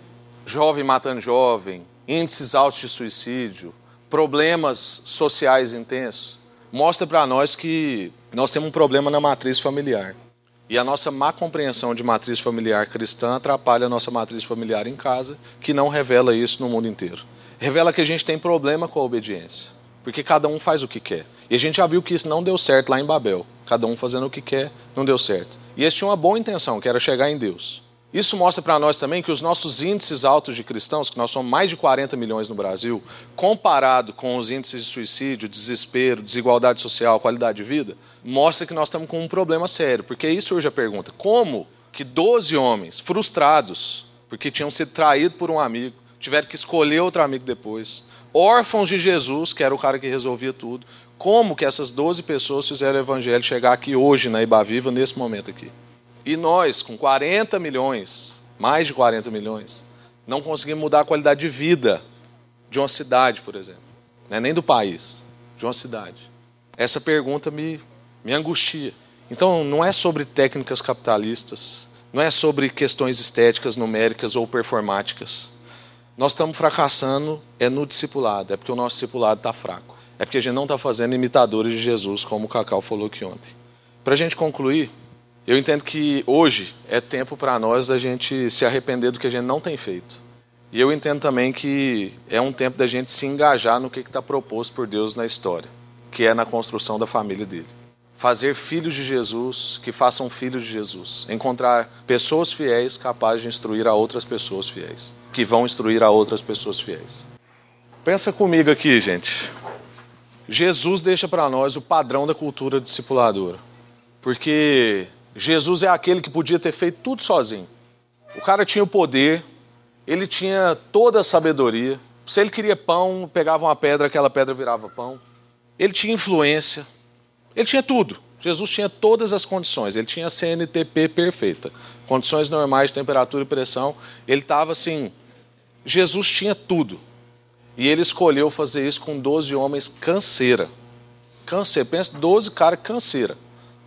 jovem matando jovem, índices altos de suicídio, problemas sociais intensos, mostra para nós que nós temos um problema na matriz familiar. E a nossa má compreensão de matriz familiar cristã atrapalha a nossa matriz familiar em casa, que não revela isso no mundo inteiro. Revela que a gente tem problema com a obediência, porque cada um faz o que quer. E a gente já viu que isso não deu certo lá em Babel. Cada um fazendo o que quer, não deu certo. E eles tinham uma boa intenção, que era chegar em Deus. Isso mostra para nós também que os nossos índices altos de cristãos, que nós somos mais de 40 milhões no Brasil, comparado com os índices de suicídio, desespero, desigualdade social, qualidade de vida, mostra que nós estamos com um problema sério. Porque aí surge a pergunta: como que 12 homens frustrados, porque tinham sido traídos por um amigo, tiveram que escolher outro amigo depois, órfãos de Jesus, que era o cara que resolvia tudo, como que essas 12 pessoas fizeram o evangelho chegar aqui hoje na Iba Viva, nesse momento aqui? E nós, com 40 milhões, mais de 40 milhões, não conseguimos mudar a qualidade de vida de uma cidade, por exemplo. É nem do país, de uma cidade. Essa pergunta me, me angustia. Então, não é sobre técnicas capitalistas, não é sobre questões estéticas, numéricas ou performáticas. Nós estamos fracassando é no discipulado, é porque o nosso discipulado está fraco. É porque a gente não está fazendo imitadores de Jesus, como o Cacau falou aqui ontem. Para a gente concluir, eu entendo que hoje é tempo para nós da gente se arrepender do que a gente não tem feito. E eu entendo também que é um tempo da gente se engajar no que está proposto por Deus na história, que é na construção da família dele. Fazer filhos de Jesus que façam filhos de Jesus. Encontrar pessoas fiéis capazes de instruir a outras pessoas fiéis, que vão instruir a outras pessoas fiéis. Pensa comigo aqui, gente. Jesus deixa para nós o padrão da cultura discipuladora. Porque Jesus é aquele que podia ter feito tudo sozinho. O cara tinha o poder, ele tinha toda a sabedoria. Se ele queria pão, pegava uma pedra, aquela pedra virava pão. Ele tinha influência, ele tinha tudo. Jesus tinha todas as condições, ele tinha a CNTP perfeita, condições normais de temperatura e pressão. Ele estava assim. Jesus tinha tudo. E ele escolheu fazer isso com 12 homens canseira. Câncer, pensa, 12 caras canseira.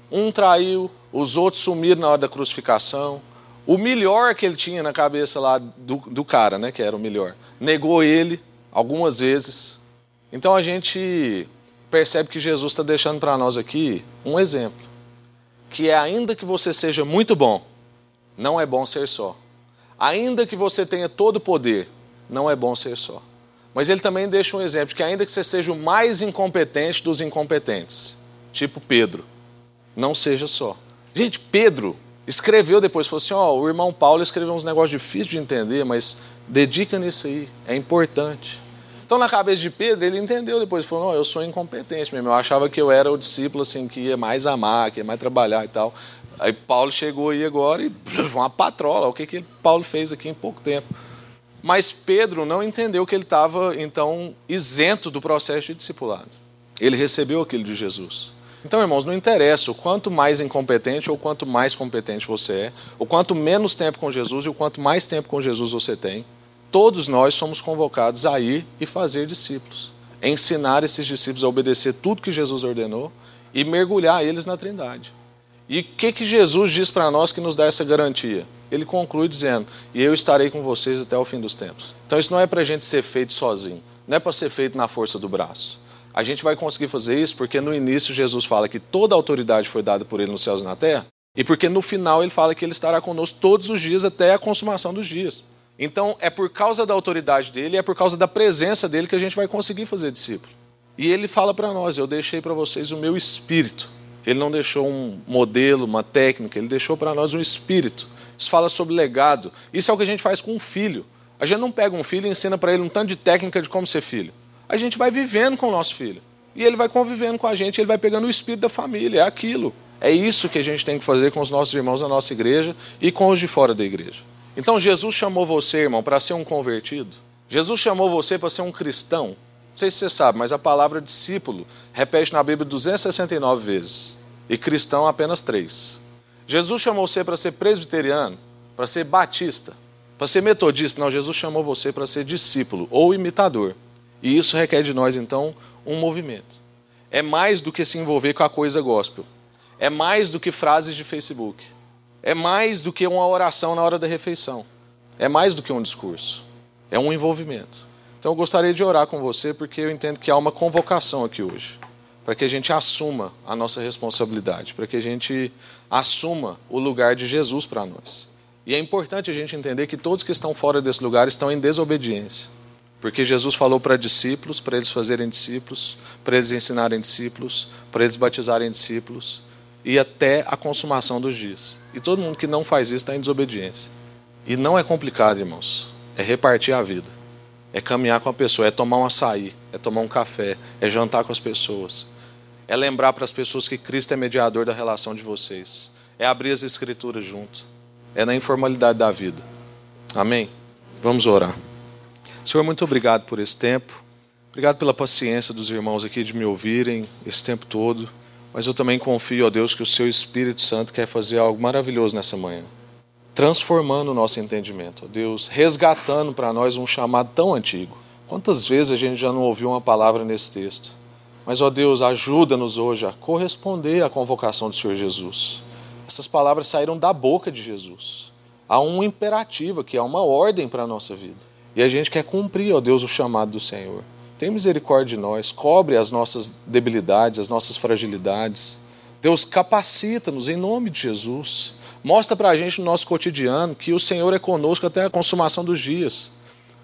Um traiu, os outros sumiram na hora da crucificação. O melhor que ele tinha na cabeça lá do, do cara, né, que era o melhor, negou ele algumas vezes. Então a gente percebe que Jesus está deixando para nós aqui um exemplo. Que é ainda que você seja muito bom, não é bom ser só. Ainda que você tenha todo o poder, não é bom ser só. Mas ele também deixa um exemplo que ainda que você seja o mais incompetente dos incompetentes, tipo Pedro, não seja só. Gente, Pedro escreveu depois, falou assim, ó, oh, o irmão Paulo escreveu uns negócios difíceis de entender, mas dedica nisso aí, é importante. Então, na cabeça de Pedro, ele entendeu depois, falou, não, eu sou incompetente mesmo, eu achava que eu era o discípulo assim, que ia mais amar, que ia mais trabalhar e tal. Aí Paulo chegou aí agora e [LAUGHS] uma patrola, o que, que Paulo fez aqui em pouco tempo. Mas Pedro não entendeu que ele estava, então, isento do processo de discipulado. Ele recebeu aquilo de Jesus. Então, irmãos, não interessa o quanto mais incompetente ou quanto mais competente você é, o quanto menos tempo com Jesus e o quanto mais tempo com Jesus você tem, todos nós somos convocados a ir e fazer discípulos, ensinar esses discípulos a obedecer tudo que Jesus ordenou e mergulhar eles na Trindade. E o que, que Jesus diz para nós que nos dá essa garantia? Ele conclui dizendo: E eu estarei com vocês até o fim dos tempos. Então isso não é para a gente ser feito sozinho, não é para ser feito na força do braço. A gente vai conseguir fazer isso porque no início Jesus fala que toda a autoridade foi dada por ele nos céus e na terra, e porque no final ele fala que ele estará conosco todos os dias até a consumação dos dias. Então é por causa da autoridade dele, é por causa da presença dele que a gente vai conseguir fazer discípulo. E ele fala para nós: Eu deixei para vocês o meu espírito. Ele não deixou um modelo, uma técnica, ele deixou para nós um espírito. Isso fala sobre legado. Isso é o que a gente faz com um filho. A gente não pega um filho e ensina para ele um tanto de técnica de como ser filho. A gente vai vivendo com o nosso filho. E ele vai convivendo com a gente, ele vai pegando o espírito da família, é aquilo. É isso que a gente tem que fazer com os nossos irmãos da nossa igreja e com os de fora da igreja. Então Jesus chamou você, irmão, para ser um convertido. Jesus chamou você para ser um cristão. Não sei se você sabe, mas a palavra discípulo repete na Bíblia 269 vezes. E cristão apenas três. Jesus chamou você para ser presbiteriano, para ser batista, para ser metodista. Não, Jesus chamou você para ser discípulo ou imitador. E isso requer de nós, então, um movimento. É mais do que se envolver com a coisa gospel. É mais do que frases de Facebook. É mais do que uma oração na hora da refeição. É mais do que um discurso. É um envolvimento. Então eu gostaria de orar com você porque eu entendo que há uma convocação aqui hoje, para que a gente assuma a nossa responsabilidade, para que a gente assuma o lugar de Jesus para nós. E é importante a gente entender que todos que estão fora desse lugar estão em desobediência. Porque Jesus falou para discípulos, para eles fazerem discípulos, para eles ensinarem discípulos, para eles batizarem discípulos, e até a consumação dos dias. E todo mundo que não faz isso está em desobediência. E não é complicado, irmãos. É repartir a vida é caminhar com a pessoa, é tomar um açaí, é tomar um café, é jantar com as pessoas, é lembrar para as pessoas que Cristo é mediador da relação de vocês, é abrir as Escrituras junto, é na informalidade da vida. Amém? Vamos orar. Senhor, muito obrigado por esse tempo, obrigado pela paciência dos irmãos aqui de me ouvirem esse tempo todo, mas eu também confio, ó Deus, que o Seu Espírito Santo quer fazer algo maravilhoso nessa manhã transformando o nosso entendimento, Deus, resgatando para nós um chamado tão antigo. Quantas vezes a gente já não ouviu uma palavra nesse texto? Mas, ó Deus, ajuda-nos hoje a corresponder à convocação do Senhor Jesus. Essas palavras saíram da boca de Jesus. Há um imperativo que é uma ordem para a nossa vida. E a gente quer cumprir, ó Deus, o chamado do Senhor. Tem misericórdia de nós, cobre as nossas debilidades, as nossas fragilidades. Deus, capacita-nos em nome de Jesus. Mostra para a gente no nosso cotidiano que o Senhor é conosco até a consumação dos dias.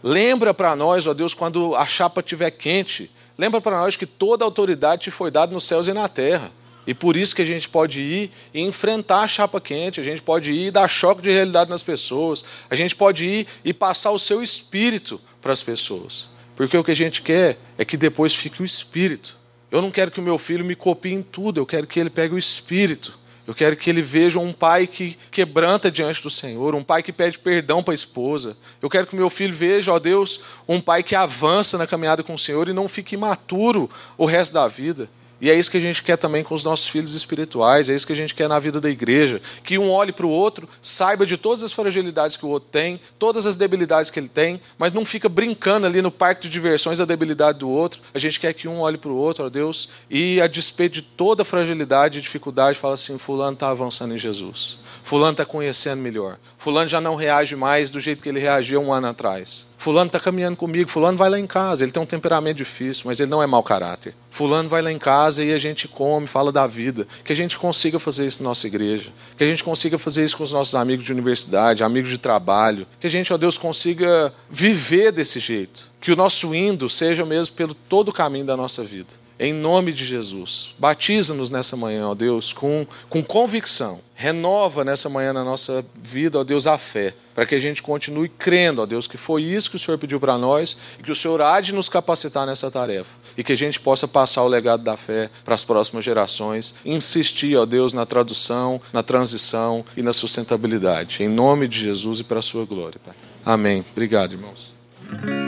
Lembra para nós, ó Deus, quando a chapa estiver quente, lembra para nós que toda autoridade te foi dada nos céus e na terra. E por isso que a gente pode ir e enfrentar a chapa quente, a gente pode ir e dar choque de realidade nas pessoas, a gente pode ir e passar o seu espírito para as pessoas. Porque o que a gente quer é que depois fique o espírito. Eu não quero que o meu filho me copie em tudo, eu quero que ele pegue o espírito eu quero que ele veja um pai que quebranta diante do Senhor, um pai que pede perdão para a esposa. Eu quero que meu filho veja, ó Deus, um pai que avança na caminhada com o Senhor e não fique imaturo o resto da vida. E é isso que a gente quer também com os nossos filhos espirituais, é isso que a gente quer na vida da igreja. Que um olhe para o outro, saiba de todas as fragilidades que o outro tem, todas as debilidades que ele tem, mas não fica brincando ali no parque de diversões da debilidade do outro. A gente quer que um olhe para o outro, ó Deus, e a despeito de toda fragilidade e dificuldade, fala assim: Fulano está avançando em Jesus. Fulano está conhecendo melhor. Fulano já não reage mais do jeito que ele reagia um ano atrás. Fulano está caminhando comigo. Fulano vai lá em casa. Ele tem um temperamento difícil, mas ele não é mau caráter. Fulano vai lá em casa e a gente come, fala da vida. Que a gente consiga fazer isso na nossa igreja. Que a gente consiga fazer isso com os nossos amigos de universidade, amigos de trabalho. Que a gente, ó Deus, consiga viver desse jeito. Que o nosso indo seja mesmo pelo todo o caminho da nossa vida. Em nome de Jesus. Batiza-nos nessa manhã, ó Deus, com, com convicção. Renova nessa manhã na nossa vida, ó Deus, a fé. Para que a gente continue crendo, ó Deus, que foi isso que o Senhor pediu para nós e que o Senhor há de nos capacitar nessa tarefa. E que a gente possa passar o legado da fé para as próximas gerações. Insistir, ó Deus, na tradução, na transição e na sustentabilidade. Em nome de Jesus e para a sua glória. Pai. Amém. Obrigado, irmãos.